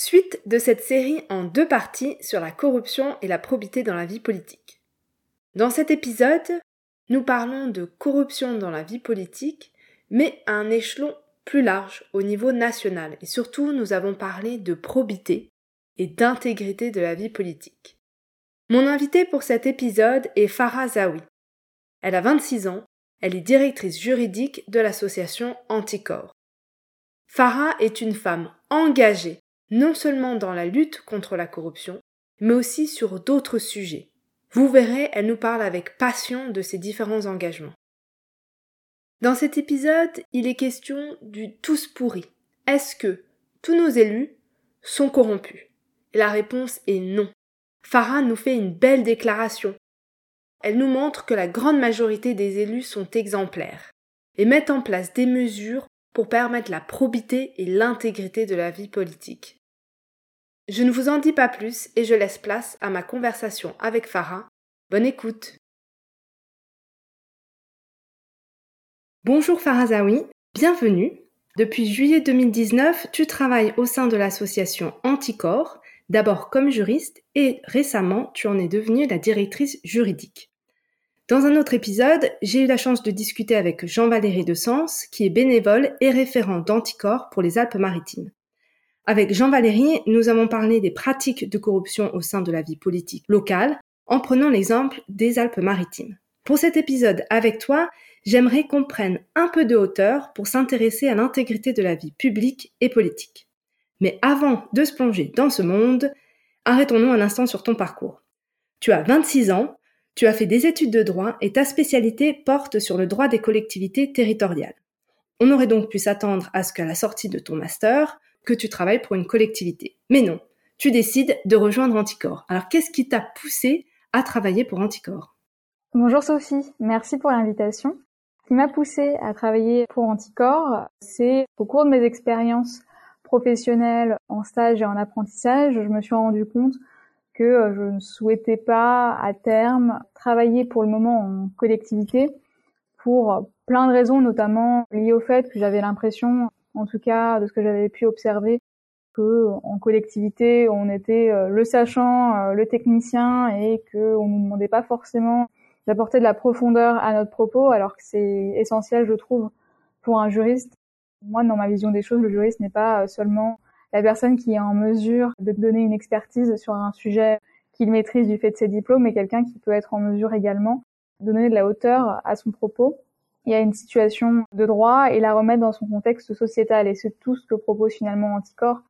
Suite de cette série en deux parties sur la corruption et la probité dans la vie politique. Dans cet épisode, nous parlons de corruption dans la vie politique, mais à un échelon plus large au niveau national, et surtout nous avons parlé de probité et d'intégrité de la vie politique. Mon invitée pour cet épisode est Farah Zawi. Elle a 26 ans, elle est directrice juridique de l'association Anticorps. Farah est une femme engagée non seulement dans la lutte contre la corruption, mais aussi sur d'autres sujets. Vous verrez, elle nous parle avec passion de ses différents engagements. Dans cet épisode, il est question du tous pourri. Est-ce que tous nos élus sont corrompus? La réponse est non. Farah nous fait une belle déclaration. Elle nous montre que la grande majorité des élus sont exemplaires et mettent en place des mesures pour permettre la probité et l'intégrité de la vie politique. Je ne vous en dis pas plus et je laisse place à ma conversation avec Farah. Bonne écoute. Bonjour Farazawi, bienvenue. Depuis juillet 2019, tu travailles au sein de l'association Anticorps, d'abord comme juriste et récemment tu en es devenue la directrice juridique. Dans un autre épisode, j'ai eu la chance de discuter avec Jean-Valéry de Sens, qui est bénévole et référent d'Anticorps pour les Alpes-Maritimes. Avec Jean Valéry, nous avons parlé des pratiques de corruption au sein de la vie politique locale, en prenant l'exemple des Alpes-Maritimes. Pour cet épisode avec toi, j'aimerais qu'on prenne un peu de hauteur pour s'intéresser à l'intégrité de la vie publique et politique. Mais avant de se plonger dans ce monde, arrêtons-nous un instant sur ton parcours. Tu as 26 ans, tu as fait des études de droit et ta spécialité porte sur le droit des collectivités territoriales. On aurait donc pu s'attendre à ce qu'à la sortie de ton master, que tu travailles pour une collectivité. Mais non, tu décides de rejoindre Anticor. Alors qu'est-ce qui t'a poussé à travailler pour Anticor? Bonjour Sophie, merci pour l'invitation. Ce qui m'a poussé à travailler pour Anticor, c'est au cours de mes expériences professionnelles en stage et en apprentissage, je me suis rendu compte que euh, je ne souhaitais pas à terme travailler pour le moment en collectivité pour plein de raisons, notamment liées au fait que j'avais l'impression en tout cas de ce que j'avais pu observer, que en collectivité on était euh, le sachant, euh, le technicien et que on nous demandait pas forcément d'apporter de la profondeur à notre propos, alors que c'est essentiel, je trouve, pour un juriste. Moi, dans ma vision des choses, le juriste n'est pas euh, seulement la personne qui est en mesure de donner une expertise sur un sujet qu'il maîtrise du fait de ses diplômes, mais quelqu'un qui peut être en mesure également de donner de la hauteur à son propos il y a une situation de droit et la remettre dans son contexte sociétal. Et c'est tout ce que propose finalement Anticor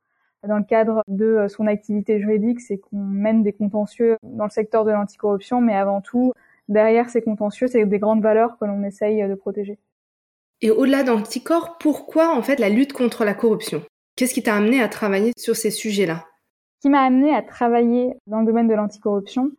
dans le cadre de son activité juridique, c'est qu'on mène des contentieux dans le secteur de l'anticorruption, mais avant tout, derrière ces contentieux, c'est des grandes valeurs que l'on essaye de protéger. Et au-delà d'Anticor, pourquoi en fait la lutte contre la corruption? Qu'est-ce qui t'a amené à travailler sur ces sujets-là? Ce qui m'a amené à travailler dans le domaine de l'anticorruption,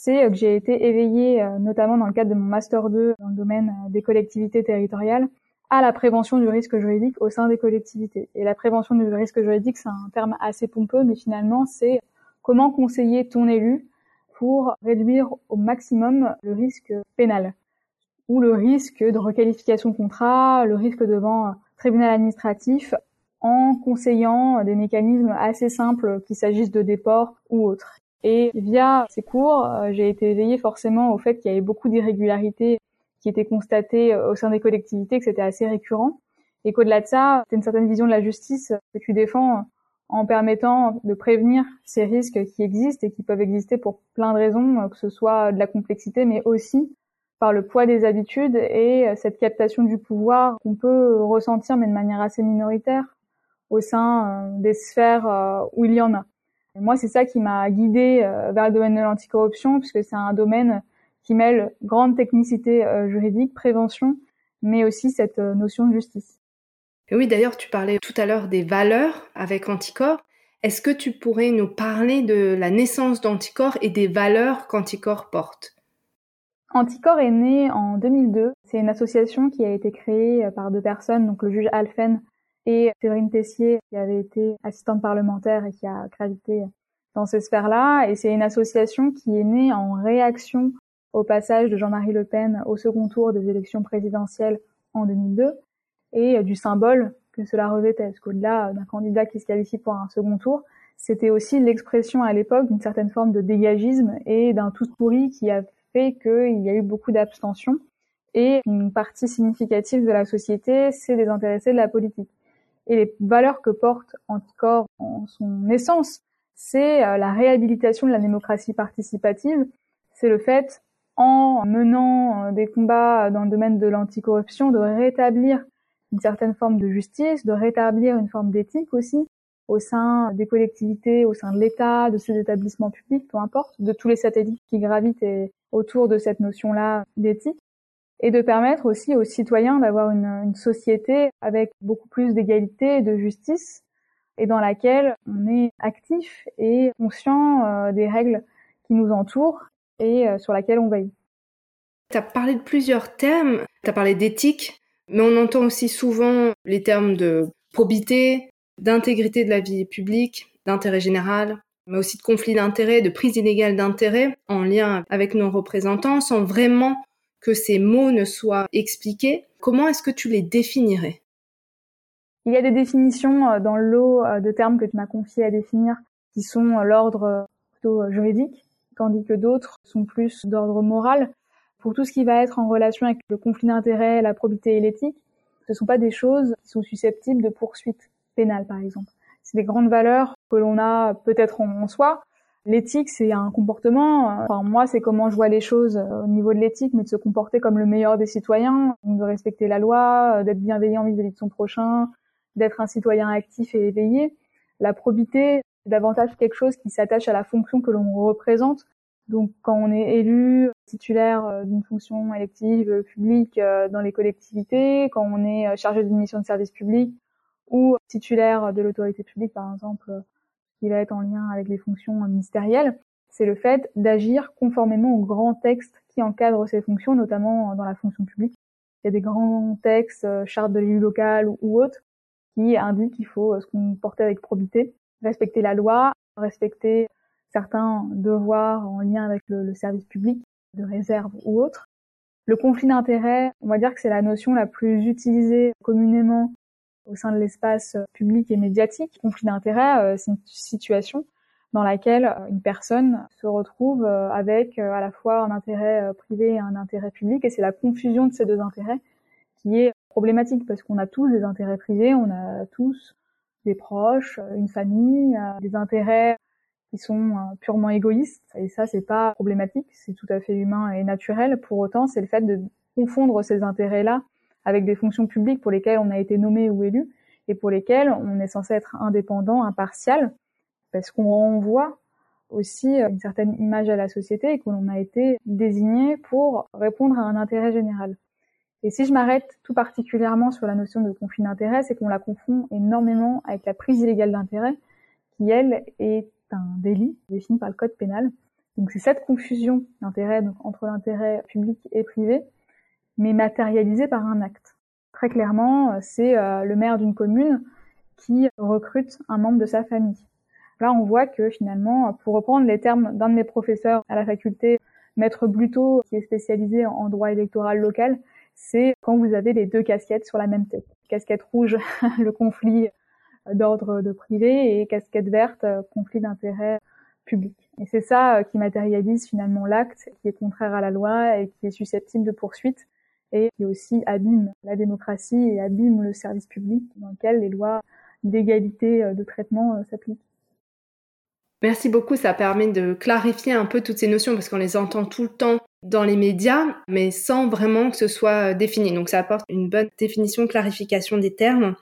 c'est euh, que j'ai été éveillée, euh, notamment dans le cadre de mon master 2 dans le domaine euh, des collectivités territoriales, à la prévention du risque juridique au sein des collectivités. Et la prévention du risque juridique, c'est un terme assez pompeux, mais finalement, c'est comment conseiller ton élu pour réduire au maximum le risque pénal ou le risque de requalification contrat, le risque devant tribunal administratif en conseillant des mécanismes assez simples qu'il s'agisse de déport ou autres. Et via ces cours, euh, j'ai été éveillée forcément au fait qu'il y avait beaucoup d'irrégularités qui étaient constatées euh, au sein des collectivités, que c'était assez récurrent. Et qu'au-delà de ça, c'est une certaine vision de la justice que tu défends en permettant de prévenir ces risques qui existent et qui peuvent exister pour plein de raisons, que ce soit de la complexité, mais aussi par le poids des habitudes et cette captation du pouvoir qu'on peut ressentir, mais de manière assez minoritaire, au sein euh, des sphères où il y en a moi, c'est ça qui m'a guidée euh, vers le domaine de l'anticorruption, puisque c'est un domaine qui mêle grande technicité euh, juridique, prévention, mais aussi cette euh, notion de justice. Et oui, d'ailleurs, tu parlais tout à l'heure des valeurs avec Anticorps. Est-ce que tu pourrais nous parler de la naissance d'Anticorps et des valeurs qu'Anticorps porte? Anticorps est né en 2002. C'est une association qui a été créée par deux personnes, donc le juge Alphen et Séverine Tessier, qui avait été assistante parlementaire et qui a gravité dans ces sphères-là. Et c'est une association qui est née en réaction au passage de Jean-Marie Le Pen au second tour des élections présidentielles en 2002 et euh, du symbole que cela revêtait. Parce qu'au-delà d'un candidat qui se qualifie pour un second tour, c'était aussi l'expression à l'époque d'une certaine forme de dégagisme et d'un tout pourri qui a fait qu'il y a eu beaucoup d'abstention. Et une partie significative de la société s'est désintéressée de la politique. Et les valeurs que porte Anticorps en son essence, c'est euh, la réhabilitation de la démocratie participative. C'est le fait, en menant euh, des combats dans le domaine de l'anticorruption, de rétablir une certaine forme de justice, de rétablir une forme d'éthique aussi au sein des collectivités, au sein de l'État, de ces établissements publics, peu importe, de tous les satellites qui gravitent autour de cette notion-là d'éthique, et de permettre aussi aux citoyens d'avoir une, société avec beaucoup plus d'égalité et de justice, et dans laquelle on est actif et conscient euh, des règles qui nous entourent et euh, sur laquelle on veille. Tu as parlé de plusieurs thèmes, tu as parlé d'éthique, mais on entend aussi souvent les termes de probité, d'intégrité de la vie publique, d'intérêt général, mais aussi de conflit d'intérêt, de prise illégale d'intérêt en lien avec nos représentants, sans vraiment que ces mots ne soient expliqués. Comment est-ce que tu les définirais? Il y a des définitions euh, dans le lot euh, de termes que tu m'as confié à définir qui sont euh, l'ordre plutôt juridique, tandis que d'autres sont plus d'ordre moral. Pour tout ce qui va être en relation avec le conflit d'intérêt, la probité et l'éthique, ce ne sont pas des choses qui sont susceptibles de poursuite pénale, par exemple. C'est des grandes valeurs que l'on a peut-être en, soi. L'éthique, c'est un comportement. Enfin, moi, c'est comment je vois les choses euh, au niveau de l'éthique, mais de se comporter comme le meilleur des citoyens, de respecter la loi, euh, d'être bienveillant vis-à-vis de son prochain, d'être un citoyen actif et éveillé. La probité, c'est davantage quelque chose qui s'attache à la fonction que l'on représente donc quand on est élu titulaire euh, d'une fonction élective publique dans les collectivités, quand on est chargé d'une mission de service public ou titulaire de l'autorité publique par exemple, qui va être en lien avec les fonctions ministérielles, c'est le fait d'agir conformément aux grands textes qui encadrent ces fonctions, notamment dans la fonction publique. Il y a des grands textes, charte de l'élu local ou, autres, qui indiquent qu'il faut se comporter avec probité, respecter la loi, respecter certains devoirs en lien avec le, service public, de réserve ou autre. Le conflit d'intérêt, on va dire que c'est la notion la plus utilisée communément au sein de l'espace public et médiatique. Conflit d'intérêt, euh, c'est une situation dans laquelle euh, une personne se retrouve euh, avec à la fois un intérêt privé et un intérêt public, et c'est la confusion de ces deux intérêts qui est problématique, parce qu'on a tous des intérêts privés, on a tous des proches, une famille, des intérêts qui sont euh, purement égoïstes. Et ça, c'est pas problématique, c'est tout à fait humain et naturel. Pour autant, c'est le fait de confondre ces intérêts-là avec des fonctions publiques pour lesquelles on a été nommé ou élu et pour lesquelles on est censé être indépendant, impartial, parce qu'on renvoie aussi une certaine image à la société et qu'on a été désigné pour répondre à un intérêt général. Et si je m'arrête tout particulièrement sur la notion de conflit d'intérêt, c'est qu'on la confond énormément avec la prise illégale d'intérêt, qui elle est un délit défini par le code pénal. Donc c'est cette confusion d'intérêt entre l'intérêt public et privé, mais matérialisée par un acte. Très clairement, c'est euh, le maire d'une commune qui recrute un membre de sa famille. Là, on voit que finalement, pour reprendre les termes d'un de mes professeurs à la faculté, Maître Bluto, qui est spécialisé en droit électoral local, c'est quand vous avez les deux casquettes sur la même tête. Casquette rouge, le conflit d'ordre de privé et casquette verte, euh, conflit d'intérêt public. Et c'est ça euh, qui matérialise finalement l'acte qui est contraire à la loi et qui est susceptible de poursuite et qui aussi abîme la démocratie et abîme le service public dans lequel les lois d'égalité euh, de traitement s'appliquent. Merci beaucoup, ça permet de clarifier un peu toutes ces notions parce qu'on les entend tout le temps dans les médias, mais sans vraiment que ce soit défini. Donc ça apporte une bonne définition, clarification des termes.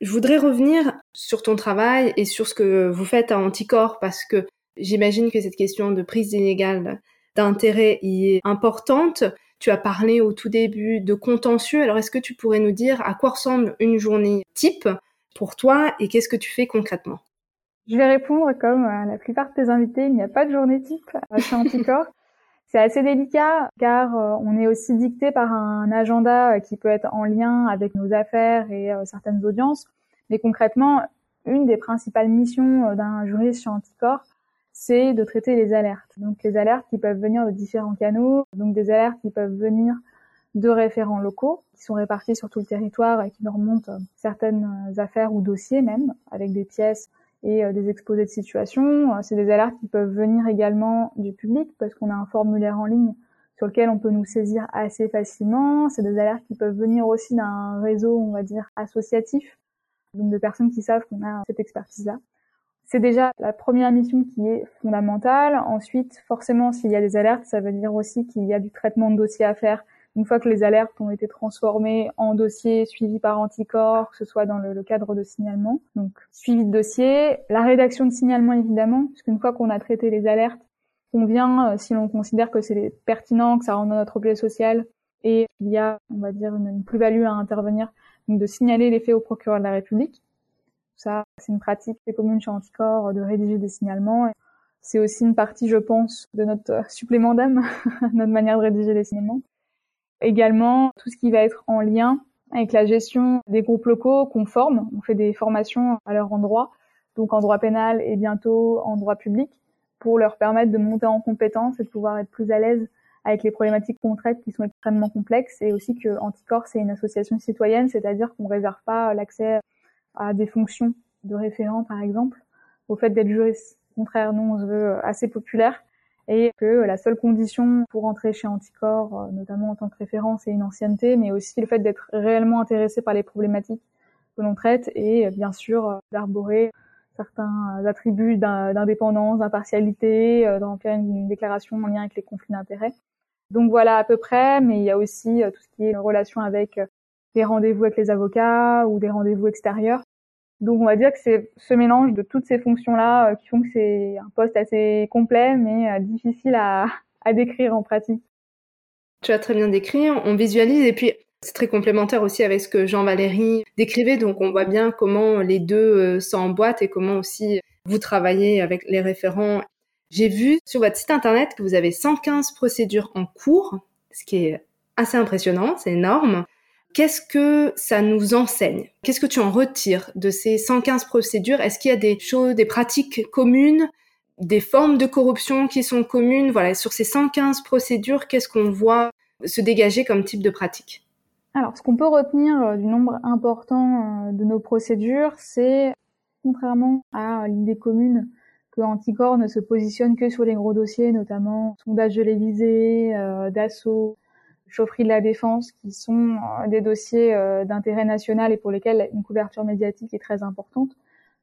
Je voudrais revenir sur ton travail et sur ce que vous faites à Anticorps parce que j'imagine que cette question de prise inégale d'intérêt y est importante. Tu as parlé au tout début de contentieux. Alors est-ce que tu pourrais nous dire à quoi ressemble une journée type pour toi et qu'est-ce que tu fais concrètement? Je vais répondre comme la plupart de tes invités, il n'y a pas de journée type chez Anticorps. C'est assez délicat car on est aussi dicté par un agenda qui peut être en lien avec nos affaires et certaines audiences. Mais concrètement, une des principales missions d'un juriste chez Anticorps, c'est de traiter les alertes. Donc les alertes qui peuvent venir de différents canaux, donc des alertes qui peuvent venir de référents locaux qui sont répartis sur tout le territoire et qui nous remontent certaines affaires ou dossiers même, avec des pièces et euh, des exposés de situation. C'est des alertes qui peuvent venir également du public parce qu'on a un formulaire en ligne sur lequel on peut nous saisir assez facilement. C'est des alertes qui peuvent venir aussi d'un réseau, on va dire, associatif, donc de personnes qui savent qu'on a cette expertise-là. C'est déjà la première mission qui est fondamentale. Ensuite, forcément, s'il y a des alertes, ça veut dire aussi qu'il y a du traitement de dossier à faire. Une fois que les alertes ont été transformées en dossiers suivis par anticorps, que ce soit dans le, cadre de signalement. Donc, suivi de dossier, la rédaction de signalement évidemment, parce qu'une fois qu'on a traité les alertes, on vient, euh, si l'on considère que c'est pertinent, que ça dans notre objet social, et qu'il y a, on va dire, une, une plus-value à intervenir, donc de signaler les faits au procureur de la République. C'est une pratique des communes chez Anticorps de rédiger des signalements. C'est aussi une partie, je pense, de notre supplément d'âme, notre manière de rédiger les signalements. Également, tout ce qui va être en lien avec la gestion des groupes locaux qu'on forme. On fait des formations à leur endroit, donc en droit pénal et bientôt en droit public, pour leur permettre de monter en compétence et de pouvoir être plus à l'aise avec les problématiques qu'on traite qui sont extrêmement complexes et aussi que Anticorps c'est une association citoyenne, c'est-à-dire qu'on réserve pas l'accès à des fonctions de référent, par exemple, au fait d'être juriste. Contraire, nous, on se veut assez populaire et que la seule condition pour entrer chez Anticorps, euh, notamment en tant que référent, c'est une ancienneté, mais aussi le fait d'être réellement intéressé par les problématiques que l'on traite et euh, bien sûr euh, d'arborer certains attributs d'indépendance, d'impartialité, de remplir une déclaration en lien avec les conflits d'intérêts. Donc voilà à peu près, mais il y a aussi tout ce qui est relation avec des rendez-vous avec les avocats ou des rendez-vous extérieurs. Donc on va dire que c'est ce mélange de toutes ces fonctions-là euh, qui font que c'est un poste assez complet mais euh, difficile à, à décrire en pratique. Tu as très bien décrit, on visualise et puis c'est très complémentaire aussi avec ce que Jean-Valéry décrivait, donc on voit bien comment les deux euh, s'emboîtent et comment aussi vous travaillez avec les référents. J'ai vu sur votre site internet que vous avez 115 procédures en cours, ce qui est assez impressionnant, c'est énorme. Qu'est-ce que ça nous enseigne? Qu'est-ce que tu en retires de ces 115 procédures? Est-ce qu'il y a des choses, des pratiques communes, des formes de corruption qui sont communes? Voilà, sur ces 115 procédures, qu'est-ce qu'on voit se dégager comme type de pratique? Alors, ce qu'on peut retenir euh, du nombre important euh, de nos procédures, c'est, contrairement à l'idée commune que Anticor ne se positionne que sur les gros dossiers, notamment sondage de l'Élysée, euh, d'assaut, chaufferie de la défense, qui sont euh, des dossiers euh, d'intérêt national et pour lesquels une couverture médiatique est très importante,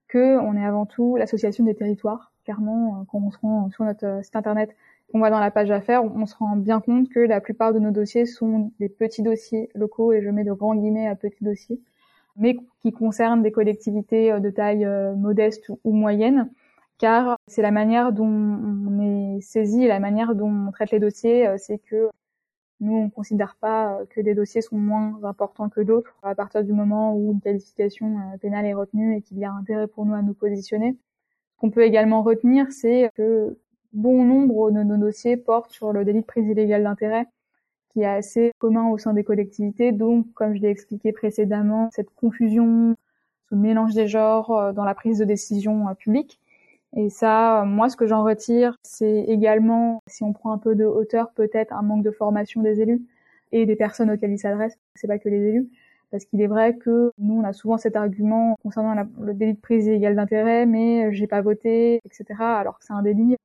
que on est avant tout l'association des territoires. Clairement, euh, quand on se rend sur notre site internet, qu'on va dans la page affaires, on se rend bien compte que la plupart de nos dossiers sont des petits dossiers locaux, et je mets de grands guillemets à petits dossiers, mais qui concernent des collectivités de taille modeste ou moyenne, car c'est la manière dont on est saisi, la manière dont on traite les dossiers, c'est que nous, on ne considère pas euh, que des dossiers sont moins importants que d'autres à partir du moment où une qualification euh, pénale est retenue et qu'il y a intérêt pour nous à nous positionner. Ce qu'on peut également retenir, c'est que bon nombre de nos dossiers portent sur le délit de prise illégale d'intérêt, qui est assez commun au sein des collectivités. Donc, comme je l'ai expliqué précédemment, cette confusion, ce mélange des genres euh, dans la prise de décision publique, et ça, moi, ce que j'en retire, c'est également, si on prend un peu de hauteur, peut-être un manque de formation des élus et des personnes auxquelles ils s'adressent. C'est pas que les élus. Parce qu'il est vrai que nous, on a souvent cet argument concernant le délit de prise illégale d'intérêt, mais j'ai pas voté, etc. Alors que c'est un délit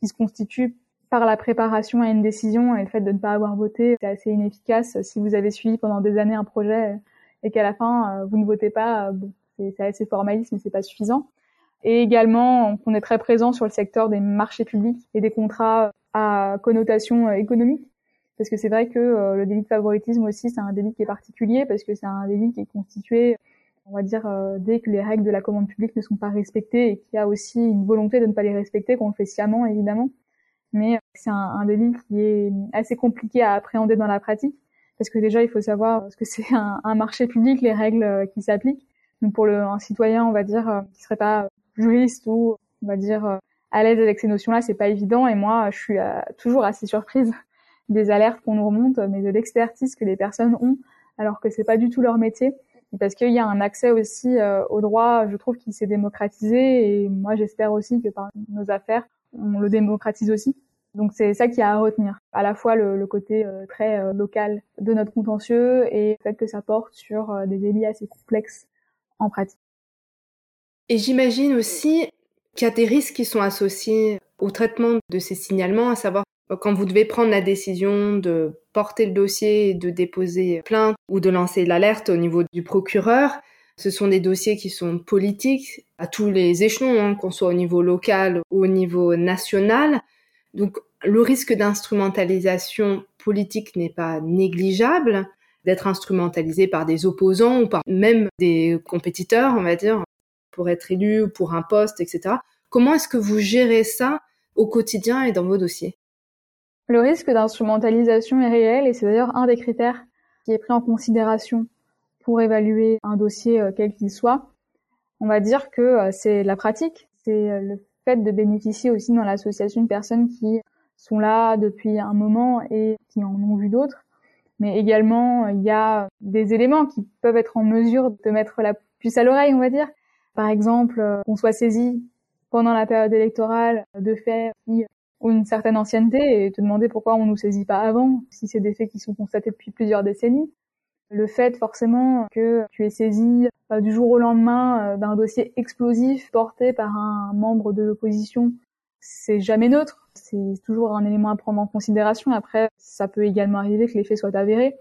qui se constitue par la préparation à une décision et le fait de ne pas avoir voté, c'est assez inefficace. Si vous avez suivi pendant des années un projet et qu'à la fin, vous ne votez pas, c'est assez formaliste, mais c'est pas suffisant et également qu'on est très présent sur le secteur des marchés publics et des contrats à connotation euh, économique. Parce que c'est vrai que euh, le délit de favoritisme aussi, c'est un délit qui est particulier parce que c'est un délit qui est constitué, on va dire, euh, dès que les règles de la commande publique ne sont pas respectées et qu'il y a aussi une volonté de ne pas les respecter, qu'on le fait sciemment évidemment. Mais c'est un, un, délit qui est assez compliqué à appréhender dans la pratique parce que déjà il faut savoir ce que c'est un, un, marché public, les règles qui s'appliquent. Donc pour le, un citoyen, on va dire, qui serait pas juriste ou on va dire à l'aise avec ces notions-là, c'est pas évident. Et moi, je suis toujours assez surprise des alertes qu'on nous remonte, mais de l'expertise que les personnes ont, alors que c'est pas du tout leur métier. parce qu'il y a un accès aussi au droit, je trouve, qui s'est démocratisé. Et moi, j'espère aussi que par nos affaires, on le démocratise aussi. Donc c'est ça qui a à retenir, à la fois le, côté euh, très euh, local de notre contentieux et le fait que ça porte sur euh, des délits assez complexes en pratique. Et j'imagine aussi qu'il y a des risques qui sont associés au traitement de ces signalements, à savoir quand vous devez prendre la décision de porter le dossier de déposer plainte ou de lancer l'alerte au niveau du procureur, ce sont des dossiers qui sont politiques à tous les échelons, hein, qu'on soit au niveau local ou au niveau national. Donc le risque d'instrumentalisation politique n'est pas négligeable, d'être instrumentalisé par des opposants ou par même des compétiteurs, on va dire, pour être élu ou pour un poste, etc. Comment est-ce que vous gérez ça au quotidien et dans vos dossiers? Le risque d'instrumentalisation est réel et c'est d'ailleurs un des critères qui est pris en considération pour évaluer un dossier euh, quel qu'il soit. On va dire que euh, c'est la pratique, c'est euh, le fait de bénéficier aussi dans l'association de personnes qui sont là depuis un moment et qui en ont vu d'autres. Mais également, il y a des éléments qui peuvent être en mesure de mettre la puce à l'oreille, on va dire. Par exemple, qu'on soit saisi pendant la période électorale de faits ont une certaine ancienneté et te demander pourquoi on nous saisit pas avant, si c'est des faits qui sont constatés depuis plusieurs décennies. Le fait forcément que tu es saisi euh, du jour au lendemain euh, d'un dossier explosif porté par un membre de l'opposition, c'est jamais neutre. C'est toujours un élément à prendre en considération. Après, ça peut également arriver que les faits soient avérés.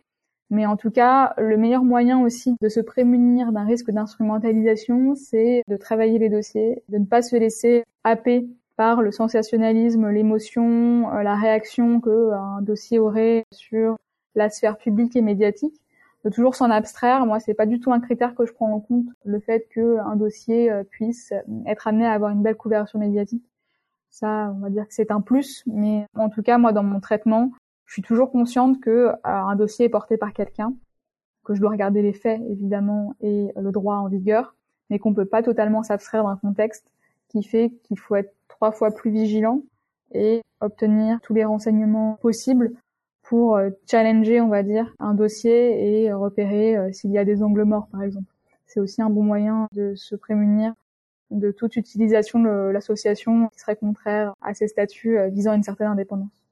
Mais en tout cas, le meilleur moyen aussi de se prémunir d'un risque d'instrumentalisation, c'est de travailler les dossiers, de ne pas se laisser happer par le sensationnalisme, l'émotion, euh, la réaction qu'un dossier aurait sur la sphère publique et médiatique de toujours s'en abstraire. Moi, c'est pas du tout un critère que je prends en compte, le fait qu'un dossier euh, puisse être amené à avoir une belle couverture médiatique. Ça, on va dire que c'est un plus, mais en tout cas, moi, dans mon traitement, je suis toujours consciente que euh, un dossier est porté par quelqu'un, que je dois regarder les faits, évidemment, et le droit en vigueur, mais qu'on peut pas totalement s'abstraire d'un contexte qui fait qu'il faut être trois fois plus vigilant et obtenir tous les renseignements possibles pour euh, challenger, on va dire, un dossier et repérer euh, s'il y a des angles morts, par exemple. C'est aussi un bon moyen de se prémunir de toute utilisation de l'association qui serait contraire à ces statuts visant une certaine indépendance.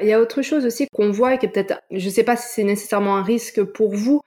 Il y a autre chose aussi qu'on voit et qui est peut-être, je ne sais pas si c'est nécessairement un risque pour vous,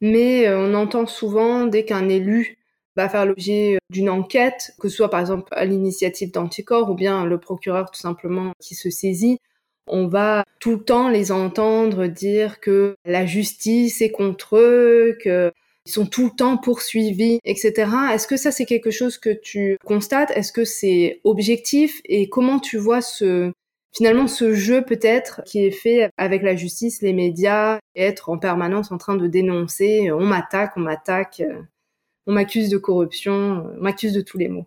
mais on entend souvent dès qu'un élu va faire l'objet d'une enquête, que ce soit par exemple à l'initiative d'Anticor ou bien le procureur tout simplement qui se saisit, on va tout le temps les entendre dire que la justice est contre eux, qu'ils sont tout le temps poursuivis, etc. Est-ce que ça c'est quelque chose que tu constates? Est-ce que c'est objectif? Et comment tu vois ce finalement ce jeu peut-être qui est fait avec la justice, les médias, être en permanence en train de dénoncer on m'attaque, on m'attaque, on m'accuse de corruption, on m'accuse de tous les maux.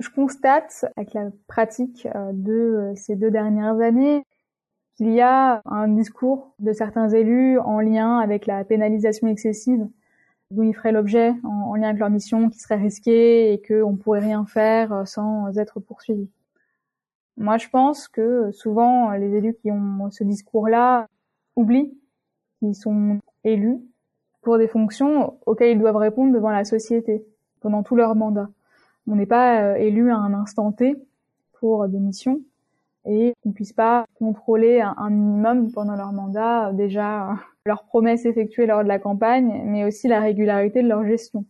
Je constate avec la pratique euh, de ces deux dernières années qu'il y a un discours de certains élus en lien avec la pénalisation excessive d'où ils feraient l'objet en, lien avec leur mission qui serait risquée et qu'on pourrait rien faire euh, sans être poursuivi. Moi, je pense que souvent les élus qui ont ce discours-là oublient qu'ils sont élus pour des fonctions auxquelles ils doivent répondre devant la société pendant tout leur mandat. On n'est pas euh, élu à un instant T pour des missions et qu'on puisse pas contrôler un, minimum pendant leur mandat déjà leurs promesses effectuées lors de la campagne, mais aussi la régularité de leur gestion.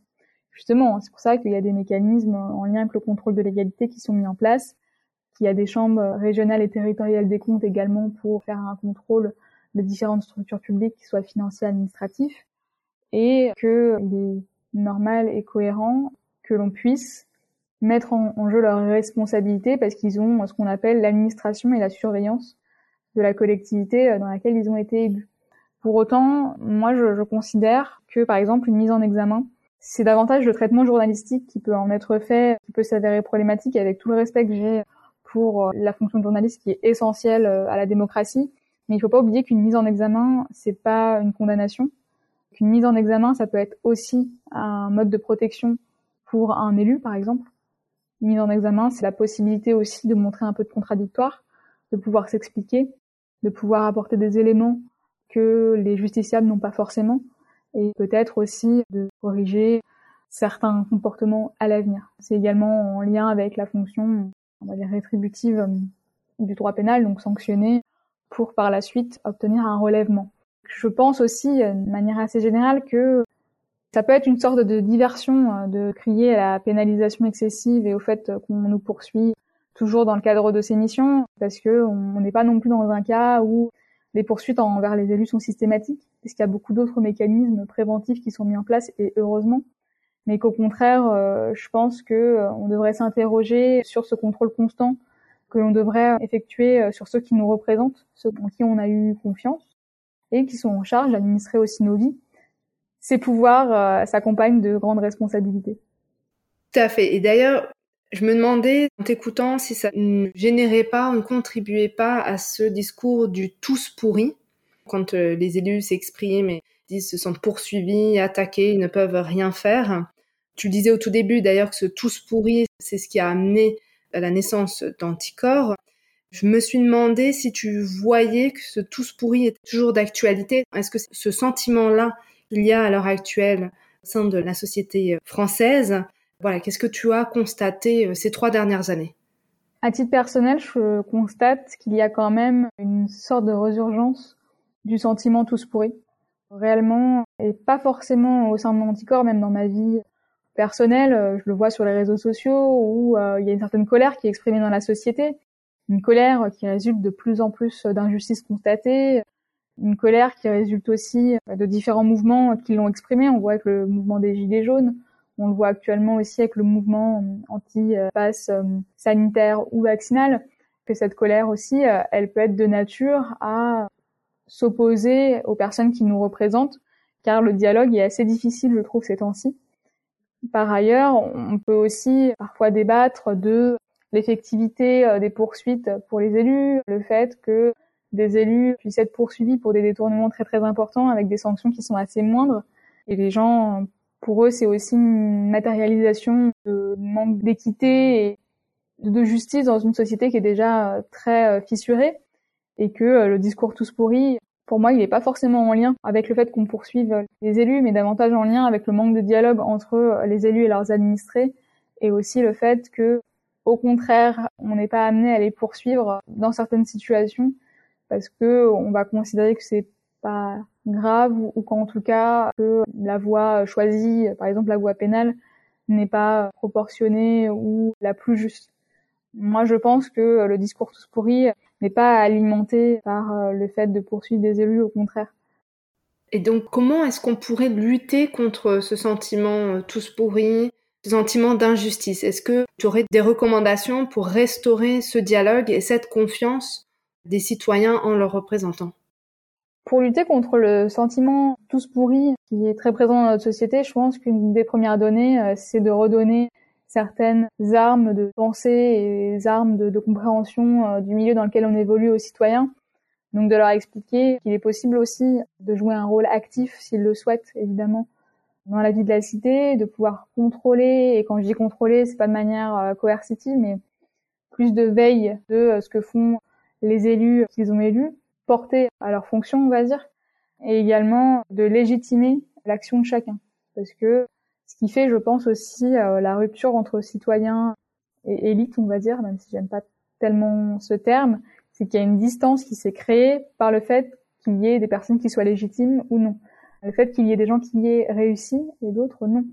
Justement, c'est pour ça qu'il y a des mécanismes en lien avec le contrôle de l'égalité qui sont mis en place, qu'il y a des chambres régionales et territoriales des comptes également pour faire un contrôle de différentes structures publiques, qui soient financiers, administratifs, et que il est normal et cohérent que l'on puisse mettre en, jeu leurs responsabilités parce qu'ils ont ce qu'on appelle l'administration et la surveillance de la collectivité euh, dans laquelle ils ont été élus. Pour autant, moi, je, je considère que, par exemple, une mise en examen, c'est davantage le traitement journalistique qui peut en être fait, qui peut s'avérer problématique avec tout le respect que j'ai pour euh, la fonction de journaliste qui est essentielle euh, à la démocratie. Mais il faut pas oublier qu'une mise en examen, c'est pas une condamnation. Qu'une mise en examen, ça peut être aussi un mode de protection pour un élu, par exemple mise en examen, c'est la possibilité aussi de montrer un peu de contradictoire, de pouvoir s'expliquer, de pouvoir apporter des éléments que les justiciables n'ont pas forcément, et peut-être aussi de corriger certains comportements à l'avenir. C'est également en lien avec la fonction, on va dire, rétributive euh, du droit pénal, donc sanctionner pour par la suite obtenir un relèvement. Je pense aussi, euh, de manière assez générale, que ça peut être une sorte de diversion euh, de crier à la pénalisation excessive et au fait qu'on nous poursuit toujours dans le cadre de ces missions, parce que on n'est pas non plus dans un cas où les poursuites envers les élus sont systématiques, puisqu'il y a beaucoup d'autres mécanismes préventifs qui sont mis en place, et heureusement. Mais qu'au contraire, euh, je pense que euh, on devrait s'interroger sur ce contrôle constant que l'on devrait effectuer sur ceux qui nous représentent, ceux en qui on a eu confiance, et qui sont en charge d'administrer aussi nos vies ces pouvoirs euh, s'accompagnent de grandes responsabilités. Tout à fait. Et d'ailleurs, je me demandais, en t'écoutant, si ça ne générait pas, ne contribuait pas à ce discours du tous pourri, quand euh, les élus s'expriment se sentent poursuivis, attaqués, ils ne peuvent rien faire. Tu disais au tout début d'ailleurs que ce tous pourri, c'est ce qui a amené à la naissance d'anticorps. Je me suis demandé si tu voyais que ce tous pourri est toujours d'actualité. Est-ce que ce sentiment-là il y a à l'heure actuelle au sein de la société française? Voilà, qu'est-ce que tu as constaté euh, ces trois dernières années? À titre personnel, je constate qu'il y a quand même une sorte de résurgence du sentiment tous pourris. Réellement, et pas forcément au sein de mon anticorps, même dans ma vie personnelle, euh, je le vois sur les réseaux sociaux où euh, il y a une certaine colère qui est exprimée dans la société, une colère qui résulte de plus en plus d'injustices constatées, une colère qui résulte aussi de différents mouvements qui l'ont exprimé. On voit avec le mouvement des Gilets jaunes, on le voit actuellement aussi avec le mouvement anti-pass euh, sanitaire ou vaccinal, que cette colère aussi, elle peut être de nature à s'opposer aux personnes qui nous représentent, car le dialogue est assez difficile, je trouve, ces temps-ci. Par ailleurs, on peut aussi parfois débattre de l'effectivité des poursuites pour les élus, le fait que des élus puissent être poursuivis pour des détournements très très importants avec des sanctions qui sont assez moindres. Et les gens, pour eux, c'est aussi une matérialisation de manque d'équité et de justice dans une société qui est déjà euh, très euh, fissurée et que euh, le discours tous pourris, pour moi, il n'est pas forcément en lien avec le fait qu'on poursuive les élus, mais davantage en lien avec le manque de dialogue entre les élus et leurs administrés et aussi le fait que, au contraire, on n'est pas amené à les poursuivre dans certaines situations parce que on va considérer que c'est pas grave ou qu'en tout cas la voie choisie, par exemple la voie pénale, n'est pas proportionnée ou la plus juste. Moi, je pense que le discours tous pourri n'est pas alimenté par euh, le fait de poursuivre des élus, au contraire. Et donc, comment est-ce qu'on pourrait lutter contre ce sentiment euh, tous pourri, ce sentiment d'injustice? Est-ce que tu aurais des recommandations pour restaurer ce dialogue et cette confiance des citoyens en leurs représentants? Pour lutter contre le sentiment tous pourris qui est très présent dans notre société, je pense qu'une des premières données, euh, c'est de redonner certaines armes de pensée et armes de, compréhension euh, du milieu dans lequel on évolue aux citoyens. Donc de leur expliquer qu'il est possible aussi de jouer un rôle actif s'ils le souhaitent, évidemment, dans la vie de la cité, de pouvoir contrôler, et quand je dis contrôler, c'est pas de manière euh, coercitive, mais plus de veille de ce que font les élus qu'ils ont élus, porter à leur fonction, on va dire, et également de légitimer l'action de chacun. Parce que ce qui fait, je pense aussi, euh, la rupture entre citoyens et élites, on va dire, même si j'aime pas tellement ce terme, c'est qu'il y a une distance qui s'est créée par le fait qu'il y ait des personnes qui soient légitimes ou non. Le fait qu'il y ait des gens qui y aient réussi et d'autres non.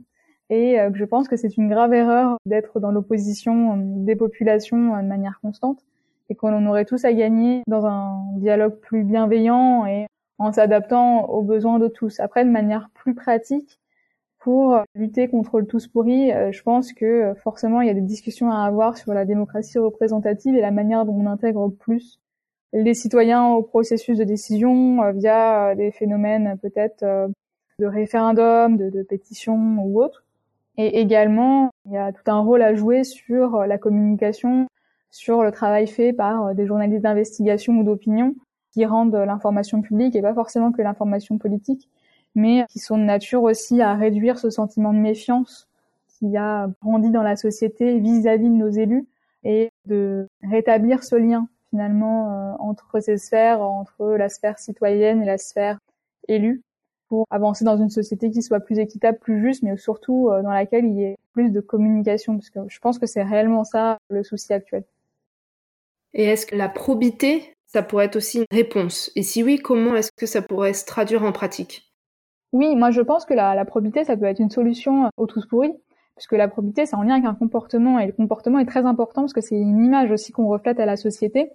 Et euh, je pense que c'est une grave erreur d'être dans l'opposition des populations de manière constante et qu'on aurait tous à gagner dans un dialogue plus bienveillant et en s'adaptant aux besoins de tous. Après, de manière plus pratique, pour lutter contre le tous pourri, euh, je pense que euh, forcément il y a des discussions à avoir sur la démocratie représentative et la manière dont on intègre plus les citoyens au processus de décision euh, via des phénomènes peut-être de référendum, de, de pétition ou autre. Et également, il y a tout un rôle à jouer sur la communication sur le travail fait par des journalistes d'investigation ou d'opinion qui rendent l'information publique et pas forcément que l'information politique, mais qui sont de nature aussi à réduire ce sentiment de méfiance qui a grandi dans la société vis-à-vis de nos élus et de rétablir ce lien finalement euh, entre ces sphères, entre la sphère citoyenne et la sphère élue, pour avancer dans une société qui soit plus équitable, plus juste, mais surtout euh, dans laquelle il y ait plus de communication, parce que je pense que c'est réellement ça le souci actuel. Et est-ce que la probité, ça pourrait être aussi une réponse? Et si oui, comment est-ce que ça pourrait se traduire en pratique? Oui, moi je pense que la, probité, ça peut être une solution au tous pourris, puisque la probité, c'est en lien avec un comportement, et le comportement est très important parce que c'est une image aussi qu'on reflète à la société,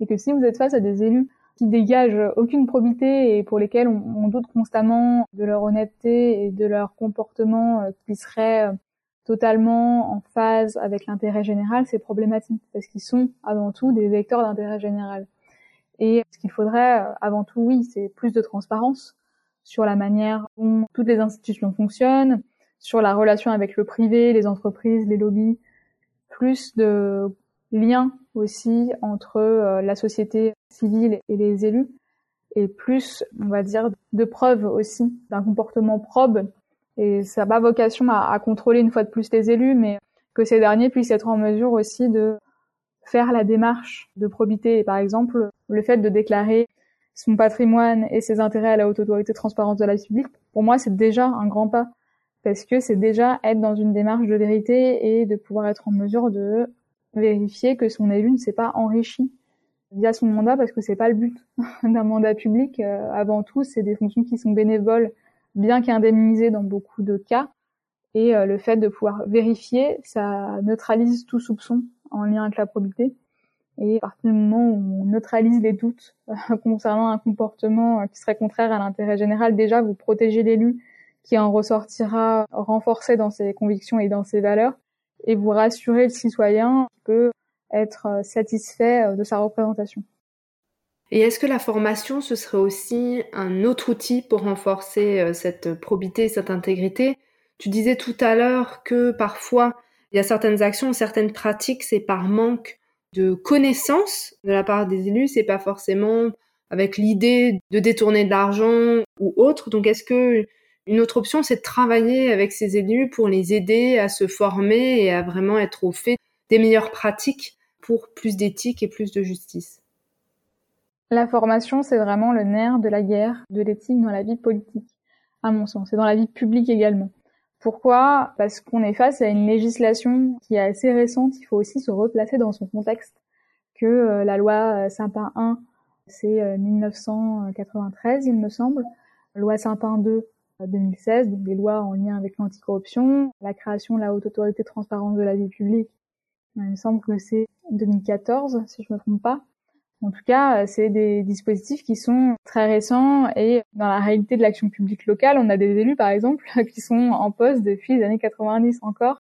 et que si vous êtes face à des élus qui dégagent aucune probité et pour lesquels on, on doute constamment de leur honnêteté et de leur comportement euh, qui serait euh, totalement en phase avec l'intérêt général, c'est problématique, parce qu'ils sont avant tout des vecteurs d'intérêt général. Et ce qu'il faudrait euh, avant tout, oui, c'est plus de transparence sur la manière dont toutes les institutions fonctionnent, sur la relation avec le privé, les entreprises, les lobbies, plus de liens aussi entre euh, la société civile et les élus, et plus, on va dire, de preuves aussi d'un comportement probe. Et ça n'a pas vocation à, à, contrôler une fois de plus les élus, mais que ces derniers puissent être en mesure aussi de faire la démarche de probité. Et par exemple, le fait de déclarer son patrimoine et ses intérêts à la haute autorité transparence de la vie publique, pour moi, c'est déjà un grand pas. Parce que c'est déjà être dans une démarche de vérité et de pouvoir être en mesure de vérifier que son élu ne s'est pas enrichi via son mandat parce que c'est pas le but d'un mandat public. Euh, avant tout, c'est des fonctions qui sont bénévoles, bien qu'indemnisées dans beaucoup de cas. Et euh, le fait de pouvoir vérifier, ça neutralise tout soupçon en lien avec la probité. Et à partir du moment où on neutralise les doutes euh, concernant un comportement euh, qui serait contraire à l'intérêt général, déjà vous protégez l'élu qui en ressortira renforcé dans ses convictions et dans ses valeurs, et vous rassurez le citoyen qui peut être euh, satisfait de sa représentation. Et est-ce que la formation, ce serait aussi un autre outil pour renforcer cette probité, cette intégrité? Tu disais tout à l'heure que parfois, il y a certaines actions, certaines pratiques, c'est par manque de connaissances de la part des élus, c'est pas forcément avec l'idée de détourner de l'argent ou autre. Donc est-ce que une autre option, c'est de travailler avec ces élus pour les aider à se former et à vraiment être au fait des meilleures pratiques pour plus d'éthique et plus de justice? La formation, c'est vraiment le nerf de la guerre de l'éthique dans la vie politique, à mon sens, et dans la vie publique également. Pourquoi? Parce qu'on est face à une législation qui est assez récente, il faut aussi se replacer dans son contexte, que euh, la loi euh, Sapin 1, c'est 1993, euh, il me semble, loi Sapin 2, 2016, donc des lois en lien avec l'anticorruption, la création de la haute autorité de transparence de la vie publique, il me semble que c'est 2014, si je me trompe pas. En tout cas, c'est des dispositifs qui sont très récents et dans la réalité de l'action publique locale, on a des élus, par exemple, qui sont en poste depuis les années 90 encore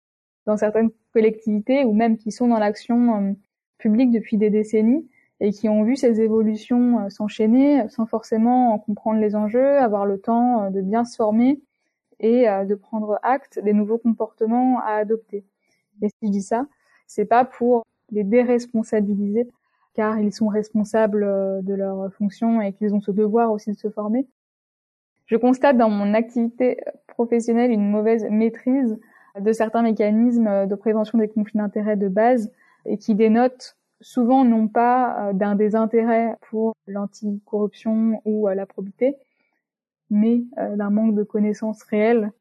dans certaines collectivités ou même qui sont dans l'action euh, publique depuis des décennies et qui ont vu ces évolutions euh, s'enchaîner sans forcément en comprendre les enjeux, avoir le temps euh, de bien se former et de prendre acte des nouveaux comportements à adopter. Et si je dis ça, c'est pas pour les déresponsabiliser, car ils sont responsables euh, de leur fonction et qu'ils ont ce devoir aussi de se former. Je constate dans mon activité professionnelle une mauvaise maîtrise de certains mécanismes de prévention des conflits d'intérêts de base et qui dénotent souvent non pas euh, d'un désintérêt pour l'anticorruption ou euh, la probité, mais d'un manque de connaissances réelles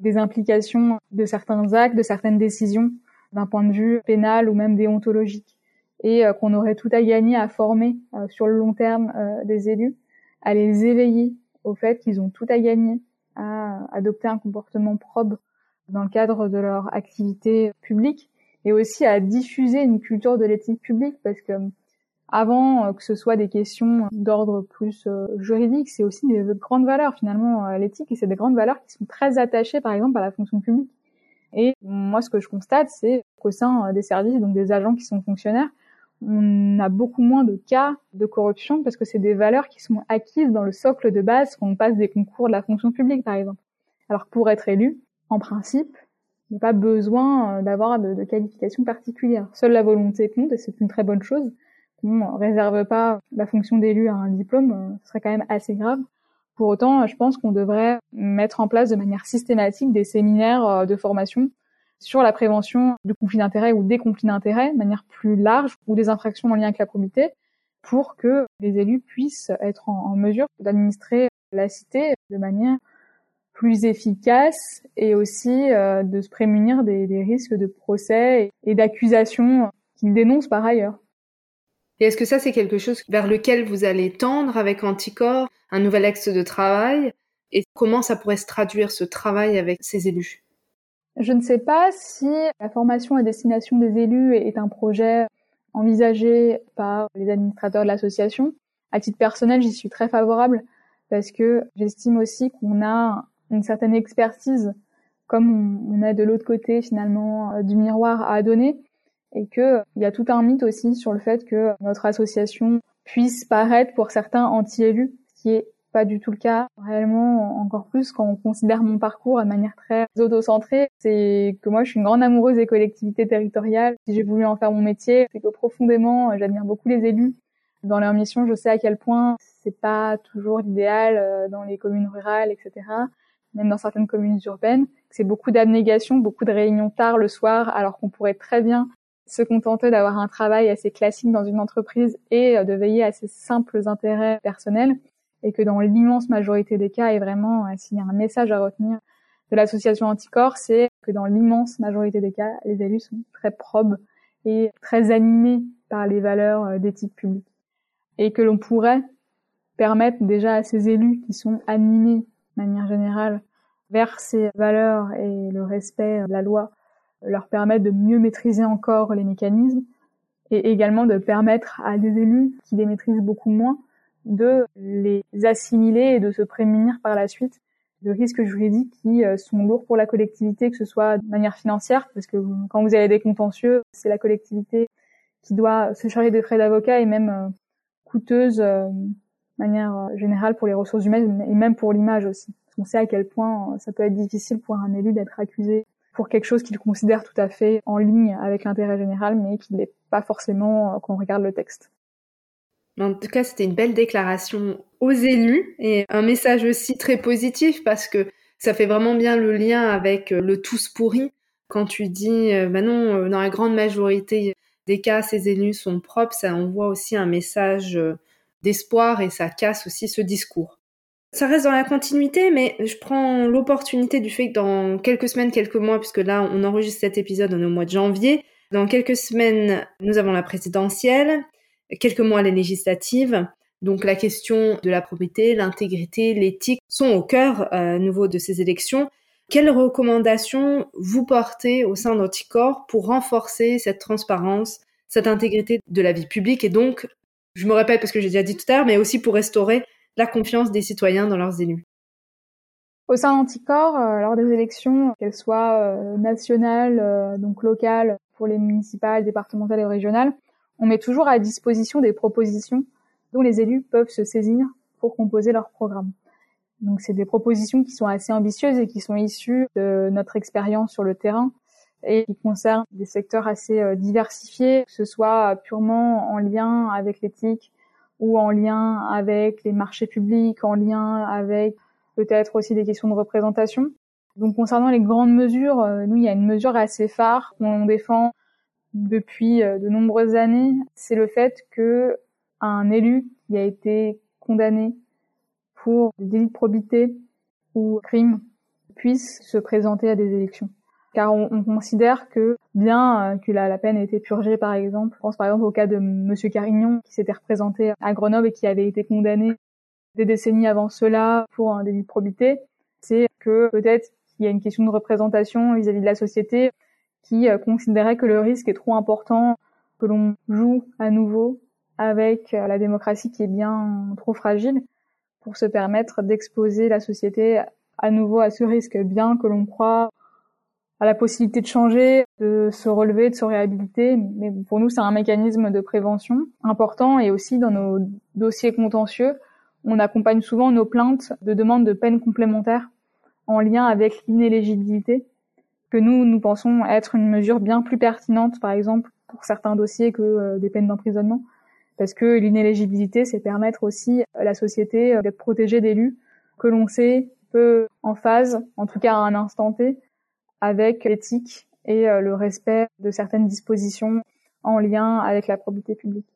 des implications de certains actes, de certaines décisions d'un point de vue pénal ou même déontologique et euh, qu'on aurait tout à gagner à former euh, sur le long terme euh, des élus, à les éveiller au fait qu'ils ont tout à gagner à adopter un comportement probe dans le cadre de leur activité publique et aussi à diffuser une culture de l'éthique publique parce que avant que ce soit des questions d'ordre plus juridique, c'est aussi des grandes valeurs finalement l'éthique et c'est des grandes valeurs qui sont très attachées par exemple à la fonction publique. Et moi ce que je constate c'est qu'au sein des services donc des agents qui sont fonctionnaires, on a beaucoup moins de cas de corruption parce que c'est des valeurs qui sont acquises dans le socle de base quand on passe des concours de la fonction publique, par exemple. Alors pour être élu, en principe, il n'y a pas besoin euh, d'avoir de, de qualification particulière. Seule la volonté compte et c'est une très bonne chose. On ne réserve pas la fonction d'élu à un diplôme, euh, ce serait quand même assez grave. Pour autant, je pense qu'on devrait mettre en place de manière systématique des séminaires euh, de formation sur la prévention du conflit d'intérêts ou des conflits d'intérêts de manière plus large ou des infractions en lien avec la probité pour que les élus puissent être en, mesure d'administrer la cité de manière plus efficace et aussi euh, de se prémunir des, des, risques de procès et d'accusations qu'ils dénoncent par ailleurs. Et est-ce que ça, c'est quelque chose vers lequel vous allez tendre avec Anticor, un nouvel axe de travail? Et comment ça pourrait se traduire, ce travail avec ces élus? Je ne sais pas si la formation à destination des élus est un projet envisagé par les administrateurs de l'association. À titre personnel, j'y suis très favorable parce que j'estime aussi qu'on a une certaine expertise comme on, a de l'autre côté finalement euh, du miroir à donner et que il y a tout un mythe aussi sur le fait que notre association puisse paraître pour certains anti-élus, qui est pas du tout le cas. Réellement, encore plus quand on considère mon parcours de manière très auto-centrée, c'est que moi, je suis une grande amoureuse des collectivités territoriales. Si j'ai voulu en faire mon métier, c'est que profondément, j'admire beaucoup les élus. Dans leur mission, je sais à quel point c'est pas toujours l'idéal euh, dans les communes rurales, etc. Même dans certaines communes urbaines, c'est beaucoup d'abnégation, beaucoup de réunions tard le soir, alors qu'on pourrait très bien se contenter d'avoir un travail assez classique dans une entreprise et euh, de veiller à ses simples intérêts personnels et que dans l'immense majorité des cas, et vraiment, euh, s'il y a un message à retenir de l'association Anticorps, c'est que dans l'immense majorité des cas, les élus sont très probes et très animés par les valeurs euh, d'éthique publique. Et que l'on pourrait permettre déjà à ces élus qui sont animés de manière générale vers ces valeurs et le respect de la loi, leur permettre de mieux maîtriser encore les mécanismes et également de permettre à des élus qui les maîtrisent beaucoup moins de les assimiler et de se prémunir par la suite de risques juridiques qui euh, sont lourds pour la collectivité, que ce soit de manière financière, parce que quand vous avez des contentieux, c'est la collectivité qui doit se charger des frais d'avocat et même euh, coûteuse euh, de manière générale pour les ressources humaines et même pour l'image aussi. On sait à quel point ça peut être difficile pour un élu d'être accusé pour quelque chose qu'il considère tout à fait en ligne avec l'intérêt général, mais qui ne l'est pas forcément quand on regarde le texte. En tout cas, c'était une belle déclaration aux élus et un message aussi très positif parce que ça fait vraiment bien le lien avec euh, le tous pourri. Quand tu dis, euh, bah non, euh, dans la grande majorité des cas, ces élus sont propres, ça envoie aussi un message d'espoir et ça casse aussi ce discours. Ça reste dans la continuité, mais je prends l'opportunité du fait que dans quelques semaines, quelques mois, puisque là, on enregistre cet épisode, on est au mois de janvier, dans quelques semaines, nous avons la présidentielle quelques mois les législatives. Donc la question de la probité, l'intégrité, l'éthique sont au cœur euh, nouveau de ces élections. Quelles recommandations vous portez au sein d'Anticor pour renforcer cette transparence, cette intégrité de la vie publique et donc, je me répète parce que j'ai déjà dit tout à l'heure, mais aussi pour restaurer la confiance des citoyens dans leurs élus? Au sein d'Anticor, euh, lors des élections, qu'elles soient euh, nationales, donc locales pour les municipales, départementales et régionales, on met toujours à disposition des propositions dont les élus peuvent se saisir pour composer leur programme. Donc c'est des propositions qui sont assez ambitieuses et qui sont issues de notre expérience sur le terrain et qui concernent des secteurs assez euh, diversifiés, que ce soit purement en lien avec l'éthique ou en lien avec les marchés publics, en lien avec peut-être aussi des questions de représentation. Donc concernant les grandes mesures, euh, nous il y a une mesure assez phare qu'on défend depuis euh, de nombreuses années, c'est le fait que un élu qui a été condamné pour délit de probité ou crime puisse se présenter à des élections. Car on, considère que bien euh, que la, peine ait été purgée, par exemple, pense par exemple au cas de Monsieur Carignon qui s'était représenté à Grenoble et qui avait été condamné des décennies avant cela pour un délit de probité, c'est que peut-être qu'il y a une question de représentation vis à -vis de la société qui euh, considérait que le risque est trop important, que l'on joue à nouveau avec euh, la démocratie qui est bien trop fragile pour se permettre d'exposer la société à nouveau à ce risque, bien que l'on croit à la possibilité de changer, de se relever, de se réhabiliter. Mais pour nous, c'est un mécanisme de prévention important et aussi dans nos dossiers contentieux, on accompagne souvent nos plaintes de demandes de peine complémentaires en lien avec l'inéligibilité que nous, nous pensons être une mesure bien plus pertinente, par exemple, pour certains dossiers que euh, des peines d'emprisonnement. Parce que l'inéligibilité, c'est permettre aussi à la société euh, d'être protégée d'élus que l'on sait peu en phase, en tout cas à un instant T, avec l'éthique et le respect de certaines dispositions en lien avec la probité publique.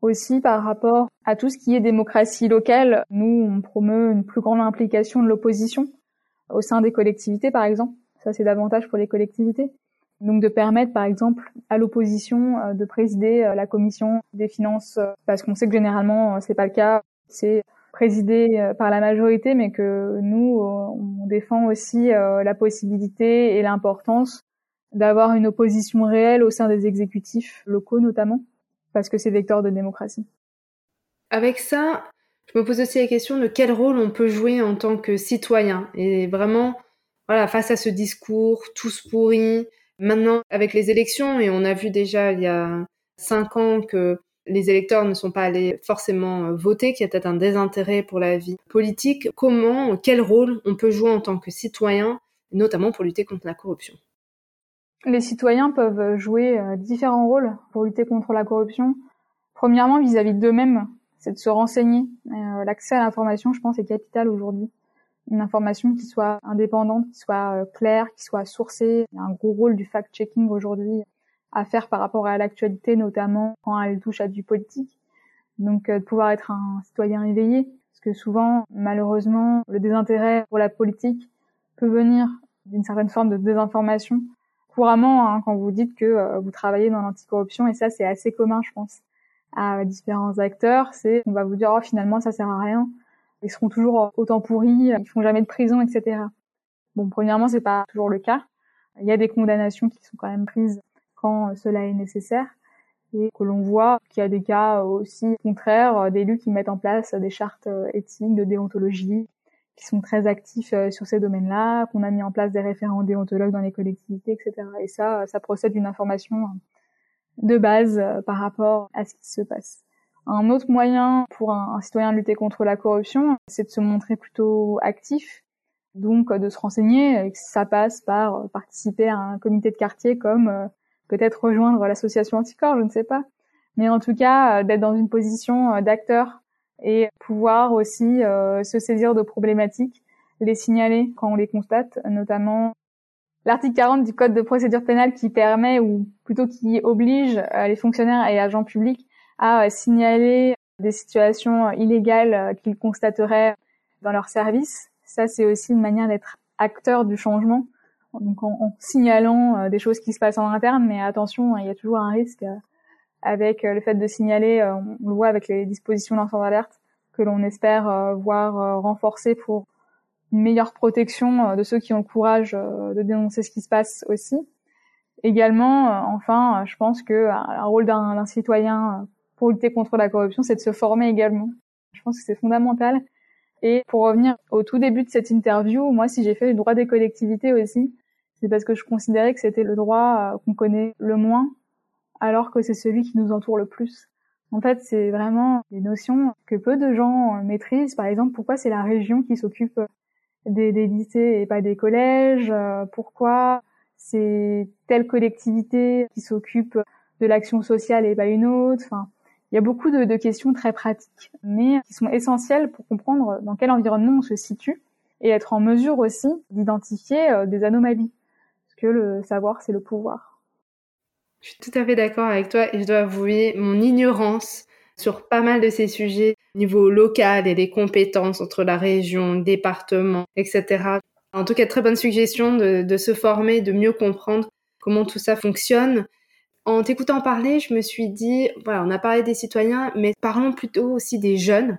Aussi par rapport à tout ce qui est démocratie locale, nous on promeut une plus grande implication de l'opposition au sein des collectivités par exemple. Ça c'est davantage pour les collectivités. Donc de permettre par exemple à l'opposition euh, de présider euh, la commission des finances euh, parce qu'on sait que généralement c'est pas le cas, c'est présidé par la majorité mais que nous on défend aussi la possibilité et l'importance d'avoir une opposition réelle au sein des exécutifs locaux notamment parce que c'est vecteur de démocratie. Avec ça, je me pose aussi la question de quel rôle on peut jouer en tant que citoyen et vraiment voilà face à ce discours tous pourris Maintenant, avec les élections, et on a vu déjà il y a cinq ans que les électeurs ne sont pas allés forcément euh, voter, qu'il y a peut-être un désintérêt pour la vie politique, comment, quel rôle on peut jouer en tant que citoyen, notamment pour lutter contre la corruption? Les citoyens peuvent jouer euh, différents rôles pour lutter contre la corruption. Premièrement, vis-à-vis d'eux-mêmes, c'est de se renseigner. Euh, l'accès à l'information, je pense, est capital aujourd'hui une information qui soit indépendante, qui soit euh, claire, qui soit sourcée. Il y a un gros rôle du fact-checking aujourd'hui à faire par rapport à l'actualité, notamment quand elle touche à du politique. Donc euh, de pouvoir être un citoyen éveillé, parce que souvent, malheureusement, le désintérêt pour la politique peut venir d'une certaine forme de désinformation. Couramment, hein, quand vous dites que euh, vous travaillez dans l'anticorruption, et ça c'est assez commun, je pense, à différents acteurs, c'est on va vous dire oh finalement ça sert à rien ils seront toujours autant pourris, ils font jamais de prison, etc. Bon, premièrement, c'est pas toujours le cas. Il y a des condamnations qui sont quand même prises quand cela est nécessaire et que l'on voit qu'il y a des cas aussi contraires d'élus qui mettent en place des chartes éthiques de déontologie qui sont très actifs euh, sur ces domaines-là, qu'on a mis en place des référents déontologues dans les collectivités, etc. Et ça, ça procède d'une information de base euh, par rapport à ce qui se passe. Un autre moyen pour un, citoyen de lutter contre la corruption, c'est de se montrer plutôt actif, donc de se renseigner. Et ça passe par euh, participer à un comité de quartier, comme euh, peut-être rejoindre l'association Anticorps, je ne sais pas. Mais en tout cas, euh, d'être dans une position d'acteur et pouvoir aussi se saisir de problématiques, les signaler quand on les constate, notamment l'article 40 du Code de procédure pénale qui permet, ou plutôt qui oblige les fonctionnaires et agents publics à signaler des situations illégales euh, qu'ils constateraient dans leur service. Ça, c'est aussi une manière d'être acteur du changement, donc en, signalant euh, des choses qui se passent en interne. Mais attention, il y a toujours un risque euh, avec le fait de signaler. On le voit avec les dispositions d'enfants d'alerte que l'on espère voir renforcer pour une meilleure protection de ceux qui ont le courage de dénoncer ce qui se passe aussi. Également, enfin, je pense que un rôle d'un citoyen pour lutter contre la corruption, c'est de se former également. Je pense que c'est fondamental. Et pour revenir au tout début de cette interview, moi, si j'ai fait le droit des collectivités aussi, c'est parce que je considérais que c'était le droit euh, qu'on connaît le moins, alors que c'est celui qui nous entoure le plus. En fait, c'est vraiment des notions que peu de gens maîtrisent. Par exemple, pourquoi c'est la région qui s'occupe des, des, lycées et pas des collèges euh, Pourquoi c'est telle collectivité qui s'occupe de l'action sociale et pas une autre il y a beaucoup de, questions très pratiques, mais qui sont essentielles pour comprendre dans quel environnement on se situe et être en mesure aussi d'identifier euh, des anomalies. Parce que le savoir, c'est le pouvoir. Je suis tout à fait d'accord avec toi et je dois avouer mon ignorance sur pas mal de ces sujets au niveau local et des compétences entre la région, le département, etc. En tout cas, très bonne suggestion de, de se former, de mieux comprendre comment tout ça fonctionne en t'écoutant parler, je me suis dit, voilà, on a parlé des citoyens, mais parlons plutôt aussi des jeunes.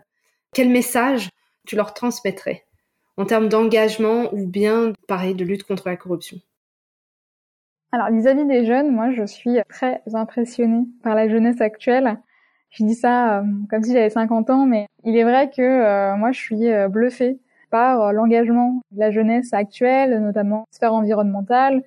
Quel message tu leur transmettrais en termes d'engagement ou bien, pareil, de lutte contre la corruption? Alors, vis-à-vis des jeunes, moi, je suis très impressionnée par la jeunesse actuelle. Je dis ça euh, comme si j'avais 50 ans, mais il est vrai que euh, moi, je suis euh, bluffée par l'engagement de la jeunesse actuelle, notamment sphère environnementale,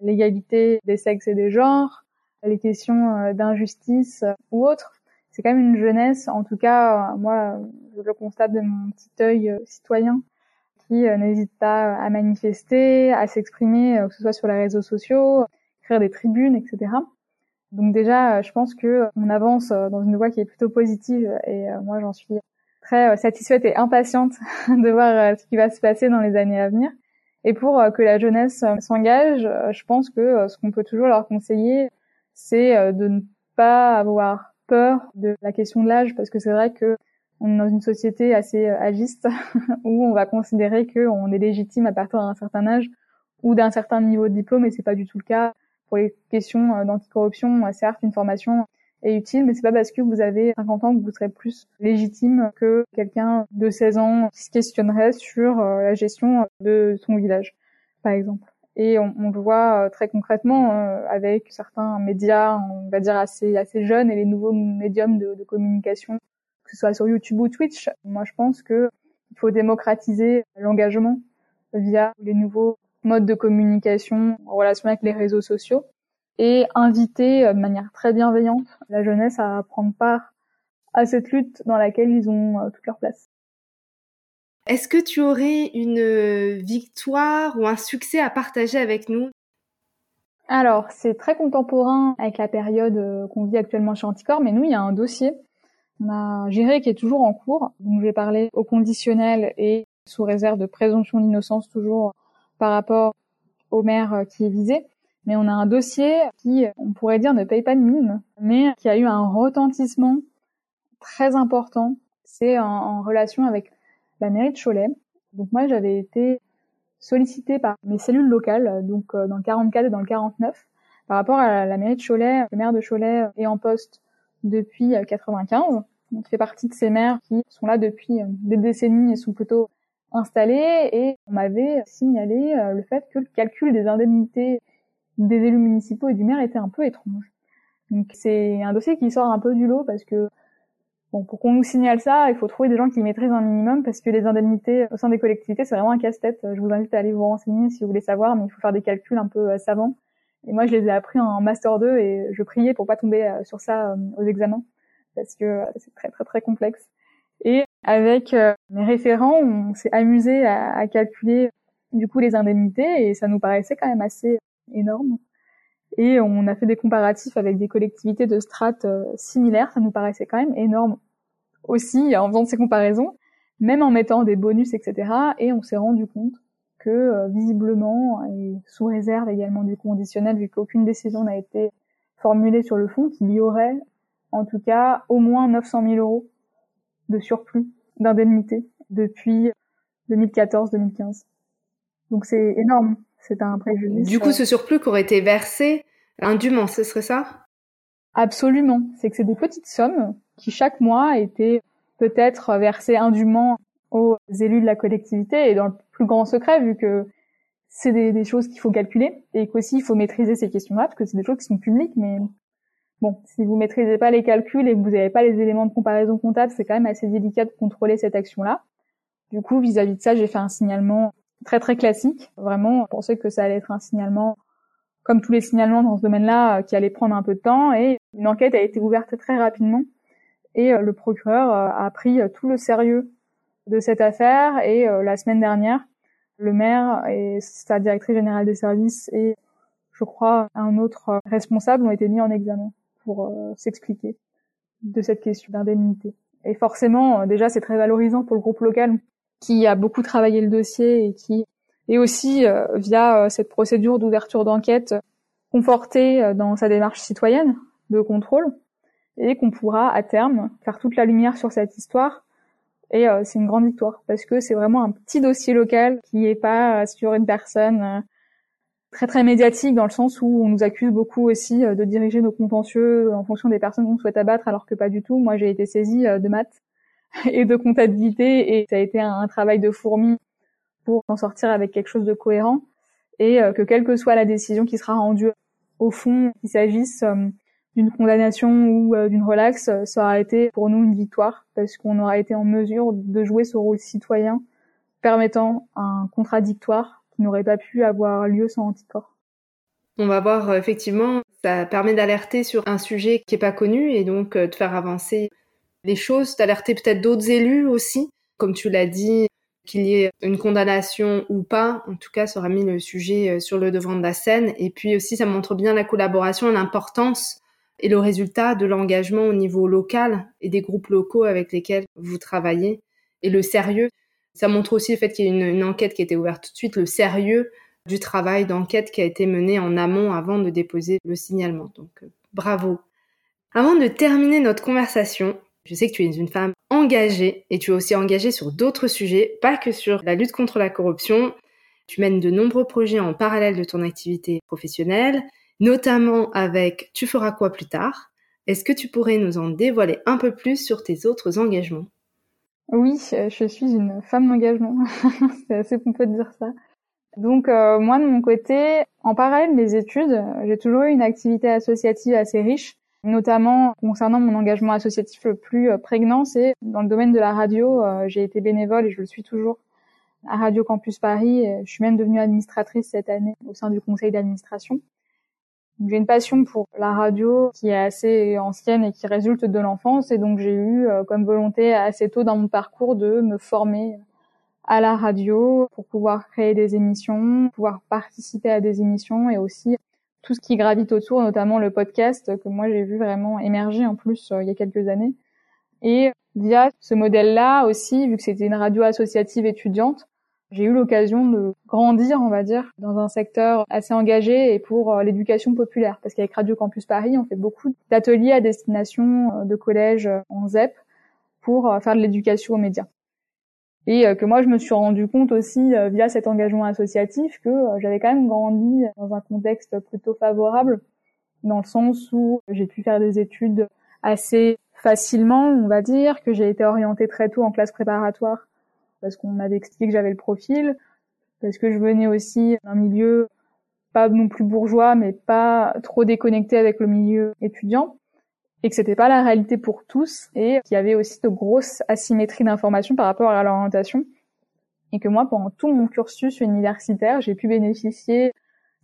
l'égalité des sexes et des genres, les questions euh, d'injustice euh, ou autres. C'est quand même une jeunesse, en tout cas, euh, moi, je le constate de mon petit œil citoyen, qui n'hésite pas à manifester, à s'exprimer, que ce soit sur les réseaux sociaux, créer des tribunes, etc. Donc déjà, je pense que on avance dans une voie qui est plutôt positive et moi j'en suis très satisfaite et impatiente de voir ce qui va se passer dans les années à venir. Et pour que la jeunesse s'engage, je pense que ce qu'on peut toujours leur conseiller, c'est de ne pas avoir peur de la question de l'âge, parce que c'est vrai que on est dans une société assez agiste où on va considérer qu'on est légitime à partir d'un certain âge ou d'un certain niveau de diplôme, et c'est pas du tout le cas pour les questions d'anticorruption. Certes, une formation est utile, mais c'est pas parce que vous avez 50 ans que vous serez plus légitime que quelqu'un de 16 ans qui se questionnerait sur euh, la gestion de son village, par exemple. Et on, on le voit euh, très concrètement euh, avec certains médias, on va dire assez assez jeunes et les nouveaux médiums de, de communication, que ce soit sur YouTube ou Twitch. Moi, je pense que il faut démocratiser l'engagement via les nouveaux modes de communication en relation avec les réseaux sociaux et inviter euh, de manière très bienveillante la jeunesse à prendre part à cette lutte dans laquelle ils ont toute leur place. Est-ce que tu aurais une euh, victoire ou un succès à partager avec nous? Alors, c'est très contemporain avec la période qu'on vit actuellement chez Anticor, mais nous, il y a un dossier. On a géré qui est toujours en cours. Donc, je vais parler au conditionnel et sous réserve de présomption d'innocence toujours par rapport au maire qui est visé mais on a un dossier qui, on pourrait dire, ne paye pas de mine, mais qui a eu un retentissement très important. C'est en, relation avec la mairie de Cholet. Donc moi, j'avais été sollicitée par mes cellules locales, donc euh, dans le 44 et dans le 49, par rapport à la mairie de Cholet. Le maire de Cholet est en poste depuis 95. Euh, donc, il fait partie de ces maires qui sont là depuis euh, des décennies et sont plutôt installés. Et on m'avait signalé le fait que le calcul des indemnités des élus municipaux et du maire était un peu étrange. Donc c'est un dossier qui sort un peu du lot parce que bon pour qu'on nous signale ça, il faut trouver des gens qui maîtrisent un minimum parce que les indemnités au sein des collectivités c'est vraiment un casse-tête. Je vous invite à aller vous renseigner si vous voulez savoir, mais il faut faire des calculs un peu euh, savants. Et moi je les ai appris en master 2 et je priais pour pas tomber euh, sur ça euh, aux examens parce que c'est très très très complexe. Et avec mes référents, on s'est amusé à calculer du coup les indemnités et ça nous paraissait quand même assez énorme. Et on a fait des comparatifs avec des collectivités de strates euh, similaires. Ça nous paraissait quand même énorme aussi en faisant ces comparaisons, même en mettant des bonus, etc. Et on s'est rendu compte que euh, visiblement, et sous réserve également du conditionnel, vu qu'aucune décision n'a été formulée sur le fond, qu'il y aurait en tout cas au moins 900 000 euros de surplus d'indemnité depuis 2014-2015. Donc c'est énorme c'est un préjudice. Du coup, ce surplus qui aurait été versé indûment, ce serait ça? Absolument. C'est que c'est des petites sommes qui chaque mois étaient peut-être versées indûment aux élus de la collectivité et dans le plus grand secret vu que c'est des, choses qu'il faut calculer et qu'aussi il faut maîtriser ces questions-là parce que c'est des choses qui sont publiques mais bon, si vous maîtrisez pas les calculs et que vous n'avez pas les éléments de comparaison comptable, c'est quand même assez délicat de contrôler cette action-là. Du coup, vis-à-vis -vis de ça, j'ai fait un signalement très très classique. Vraiment, on pensait que ça allait être un signalement comme tous les signalements dans ce domaine-là, euh, qui allait prendre un peu de temps. Et une enquête a été ouverte très rapidement. Et euh, le procureur euh, a pris tout le sérieux de cette affaire. Et la semaine dernière, le maire et sa directrice générale des services et je crois un autre responsable ont été mis en examen pour s'expliquer de cette question d'indemnité. Et forcément, déjà, c'est très valorisant pour le groupe local qui a beaucoup travaillé le dossier et qui est aussi euh, via euh, cette procédure d'ouverture d'enquête conforté euh, dans sa démarche citoyenne de contrôle et qu'on pourra à terme faire toute la lumière sur cette histoire et c'est une grande victoire parce que c'est vraiment un petit dossier local qui est pas sur une personne très très médiatique dans le sens où on nous accuse beaucoup aussi de diriger nos contentieux en fonction des personnes qu'on souhaite abattre alors que pas du tout. Moi j'ai été saisie de maths et de comptabilité et ça a été un, travail de fourmi pour en sortir avec quelque chose de cohérent et euh, que quelle que soit la décision qui sera rendue au fond, qu'il s'agisse euh, d'une condamnation ou euh, d'une relaxe, ça aura été pour nous une victoire parce qu'on aura été en mesure de jouer ce rôle citoyen permettant un contradictoire qui n'aurait pas pu avoir lieu sans anticorps. On va voir effectivement, ça permet d'alerter sur un sujet qui est pas connu et donc de faire avancer les choses, d'alerter peut-être d'autres élus aussi, comme tu l'as dit, qu'il y ait une condamnation ou pas, en tout cas, ça aura mis le sujet euh, sur le devant de la scène. Et puis aussi, ça montre bien la collaboration, l'importance et le résultat de l'engagement au niveau local et des groupes locaux avec lesquels vous travaillez et le sérieux Ça montre aussi le fait qu'il y a une, enquête qui a été ouverte tout de suite, le sérieux du travail d'enquête qui a été mené en amont avant de déposer le signalement. Donc euh, bravo. Avant de terminer notre conversation, je sais que tu es une femme engagée et tu es aussi engagée sur d'autres sujets, pas que sur la lutte contre la corruption. Tu mènes de nombreux projets en parallèle de ton activité professionnelle, notamment avec Tu feras quoi plus tard. Est-ce que tu pourrais nous en dévoiler un peu plus sur tes autres engagements? Oui, euh, je suis une femme d'engagement. C'est assez pompeux de dire ça. Donc euh, moi de mon côté, en parallèle de mes études, j'ai toujours eu une activité associative assez riche, notamment concernant mon engagement associatif le plus euh, prégnant, c'est dans le domaine de la radio. Euh, j'ai été bénévole et je le suis toujours à Radio Campus Paris. Je suis même devenue administratrice cette année au sein du conseil d'administration. J'ai une passion pour la radio qui est assez ancienne et qui résulte de l'enfance et donc j'ai eu comme volonté assez tôt dans mon parcours de me former à la radio pour pouvoir créer des émissions, pouvoir participer à des émissions et aussi tout ce qui gravite autour, notamment le podcast que moi j'ai vu vraiment émerger en plus euh, il y a quelques années. Et via ce modèle-là aussi, vu que c'était une radio associative étudiante, j'ai eu l'occasion de grandir, on va dire, dans un secteur assez engagé et pour euh, l'éducation populaire. Parce qu'avec Radio Campus Paris, on fait beaucoup d'ateliers à destination euh, de collèges en ZEP pour faire de l'éducation aux médias et euh, que moi je me suis rendu compte aussi euh, via cet engagement associatif que euh, j'avais quand même grandi dans un contexte plutôt favorable dans le sens où j'ai pu faire des études assez facilement, on va dire, que j'ai été orientée très tôt en classe préparatoire parce qu'on m'avait expliqué que j'avais le profil, parce que je venais aussi d'un milieu pas non plus bourgeois mais pas trop déconnecté avec le milieu étudiant et que c'était pas la réalité pour tous et qu'il y avait aussi de grosses asymétries d'information par rapport à l'orientation. Et que moi pendant tout mon cursus universitaire j'ai pu bénéficier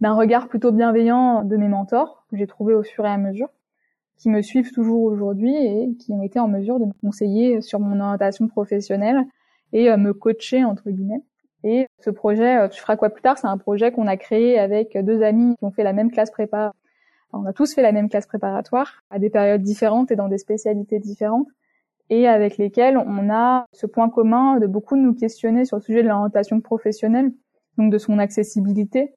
d'un regard plutôt bienveillant de mes mentors que j'ai trouvé au fur et à mesure qui me suivent toujours aujourd'hui et qui ont été en mesure de me conseiller sur mon orientation professionnelle et euh, me coacher entre guillemets. Et ce projet euh, tu feras quoi plus tard? C'est un projet qu'on a créé avec deux amis qui ont fait la même classe prépa on a tous fait la même classe préparatoire à des périodes différentes et dans des spécialités différentes et avec lesquelles on a ce point commun de beaucoup nous questionner sur le sujet de l'orientation professionnelle, donc de son accessibilité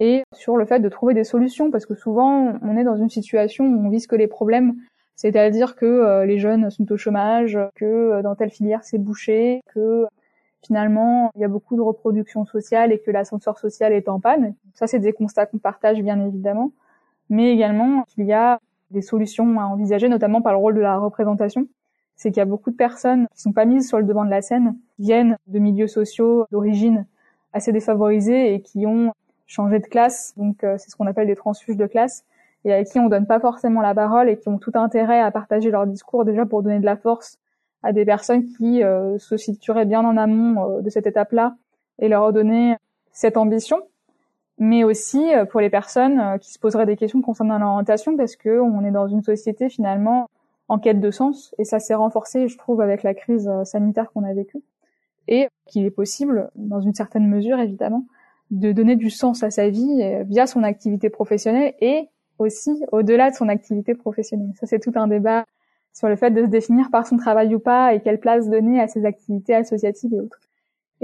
et sur le fait de trouver des solutions parce que souvent on est dans une situation où on vise que les problèmes, c'est-à-dire que euh, les jeunes sont au chômage, que euh, dans telle filière c'est bouché, que finalement il y a beaucoup de reproduction sociale et que l'ascenseur social est en panne. Ça c'est des constats qu'on partage bien évidemment mais également qu'il y a des solutions à envisager, notamment par le rôle de la représentation. C'est qu'il y a beaucoup de personnes qui sont pas mises sur le devant de la scène, viennent de milieux sociaux d'origine assez défavorisés et qui ont changé de classe, donc euh, c'est ce qu'on appelle des transfuges de classe, et à qui on donne pas forcément la parole et qui ont tout intérêt à partager leur discours déjà pour donner de la force à des personnes qui euh, se situeraient bien en amont euh, de cette étape-là et leur donner cette ambition mais aussi euh, pour les personnes euh, qui se poseraient des questions concernant l'orientation parce que on est dans une société finalement en quête de sens et ça s'est renforcé je trouve avec la crise euh, sanitaire qu'on a vécue et qu'il est possible dans une certaine mesure évidemment de donner du sens à sa vie via son activité professionnelle et aussi au-delà de son activité professionnelle. Ça c'est tout un débat sur le fait de se définir par son travail ou pas et quelle place donner à ses activités associatives et autres.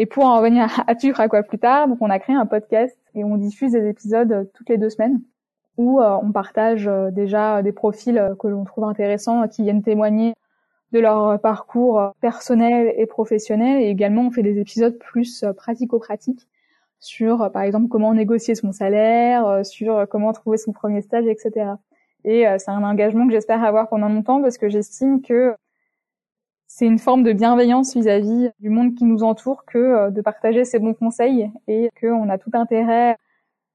Et pour en revenir à Tu feras quoi plus tard, donc on a créé un podcast et on diffuse des épisodes euh, toutes les deux semaines où euh, on partage euh, déjà des profils que l'on trouve intéressants qui viennent témoigner de leur parcours personnel et professionnel et également on fait des épisodes plus pratico-pratiques sur par exemple comment négocier son salaire, sur comment trouver son premier stage, etc. Et c'est un engagement que j'espère avoir pendant longtemps parce que j'estime que c'est une forme de bienveillance vis-à-vis du monde qui nous entoure que euh, de partager ces bons conseils et qu'on a tout intérêt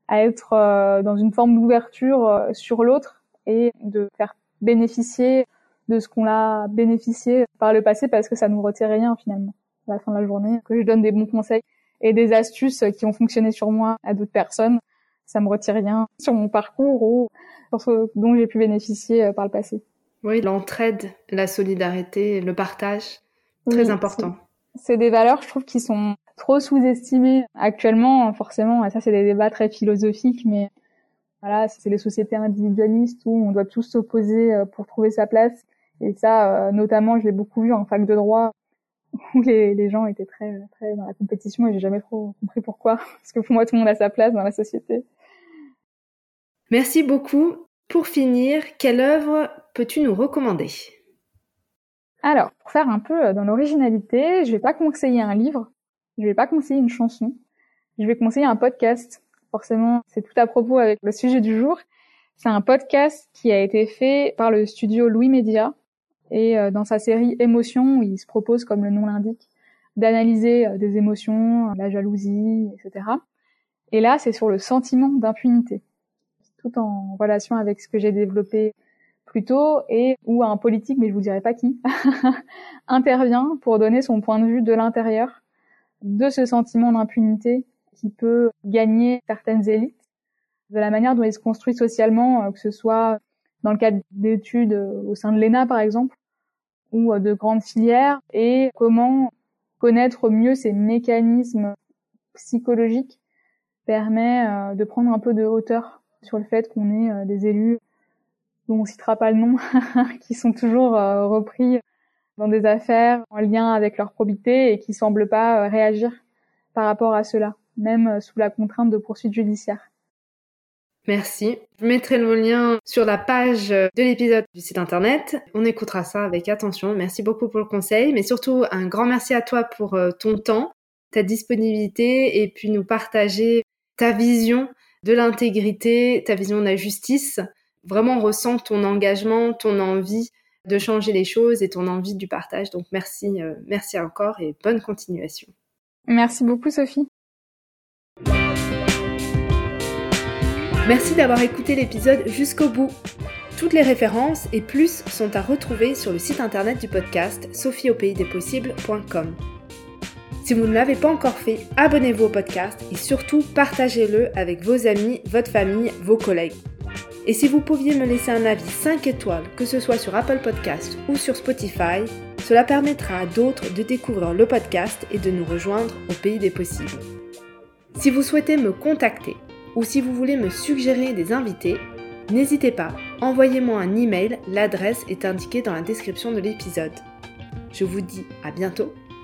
à être euh, dans une forme d'ouverture euh, sur l'autre et de faire bénéficier de ce qu'on a bénéficié par le passé parce que ça nous retire rien finalement à la fin de la journée que je donne des bons conseils et des astuces qui ont fonctionné sur moi à d'autres personnes ça me retire rien sur mon parcours ou sur ce dont j'ai pu bénéficier par le passé. Oui, l'entraide, la solidarité, le partage, très important. C'est des valeurs, je trouve, qui sont trop sous-estimées actuellement, forcément. Et ça, c'est des débats très philosophiques, mais voilà, c'est les sociétés individualistes où on doit tous s'opposer euh, pour trouver sa place. Et ça, euh, notamment, je l'ai beaucoup vu en fac de droit, où les, gens étaient très, très dans la compétition et j'ai jamais trop compris pourquoi. Parce que pour moi, tout le monde a sa place dans la société. Merci beaucoup. Pour finir, quelle œuvre peux-tu nous recommander? Alors, pour faire un peu dans l'originalité, je vais pas conseiller un livre, je vais pas conseiller une chanson, je vais conseiller un podcast. Forcément, c'est tout à propos avec le sujet du jour. C'est un podcast qui a été fait par le studio Louis Media et euh, dans sa série Émotions, il se propose, comme le nom l'indique, d'analyser euh, des émotions, la jalousie, etc. Et là, c'est sur le sentiment d'impunité, tout en relation avec ce que j'ai développé plus tôt et où un politique, mais je vous dirai pas qui, intervient pour donner son point de vue de l'intérieur de ce sentiment d'impunité qui peut gagner certaines élites, de la manière dont il se construit socialement, euh, que ce soit dans le cadre d'études euh, au sein de l'ENA par exemple, ou euh, de grandes filières, et comment connaître mieux ces mécanismes psychologiques permet de prendre un peu de hauteur sur le fait qu'on est des élus dont on citera pas le nom, qui sont toujours repris dans des affaires en lien avec leur probité et qui semblent pas réagir par rapport à cela même euh, sous la contrainte de poursuites judiciaires. Merci. Je mettrai le lien sur la page de l'épisode du site internet. On écoutera ça avec attention. Merci beaucoup pour le conseil, mais surtout un grand merci à toi pour euh, ton temps, ta disponibilité et puis nous partager ta vision de l'intégrité, ta vision de la justice. Vraiment, on ressent ton engagement, ton envie de changer les choses et ton envie du partage. Donc merci, euh, merci encore et bonne continuation. Merci beaucoup Sophie. Merci d'avoir écouté l'épisode jusqu'au bout. Toutes les références et plus sont à retrouver sur le site internet du podcast sophieaupaysdespossibles.com. Si vous ne l'avez pas encore fait, abonnez-vous au podcast et surtout partagez-le avec vos amis, votre famille, vos collègues. Et si vous pouviez me laisser un avis 5 étoiles, que ce soit sur Apple Podcast ou sur Spotify, cela permettra à d'autres de découvrir le podcast et de nous rejoindre au pays des possibles. Si vous souhaitez me contacter ou si vous voulez me suggérer des invités, n'hésitez pas, envoyez-moi un email, l'adresse est indiquée dans la description de l'épisode. Je vous dis à bientôt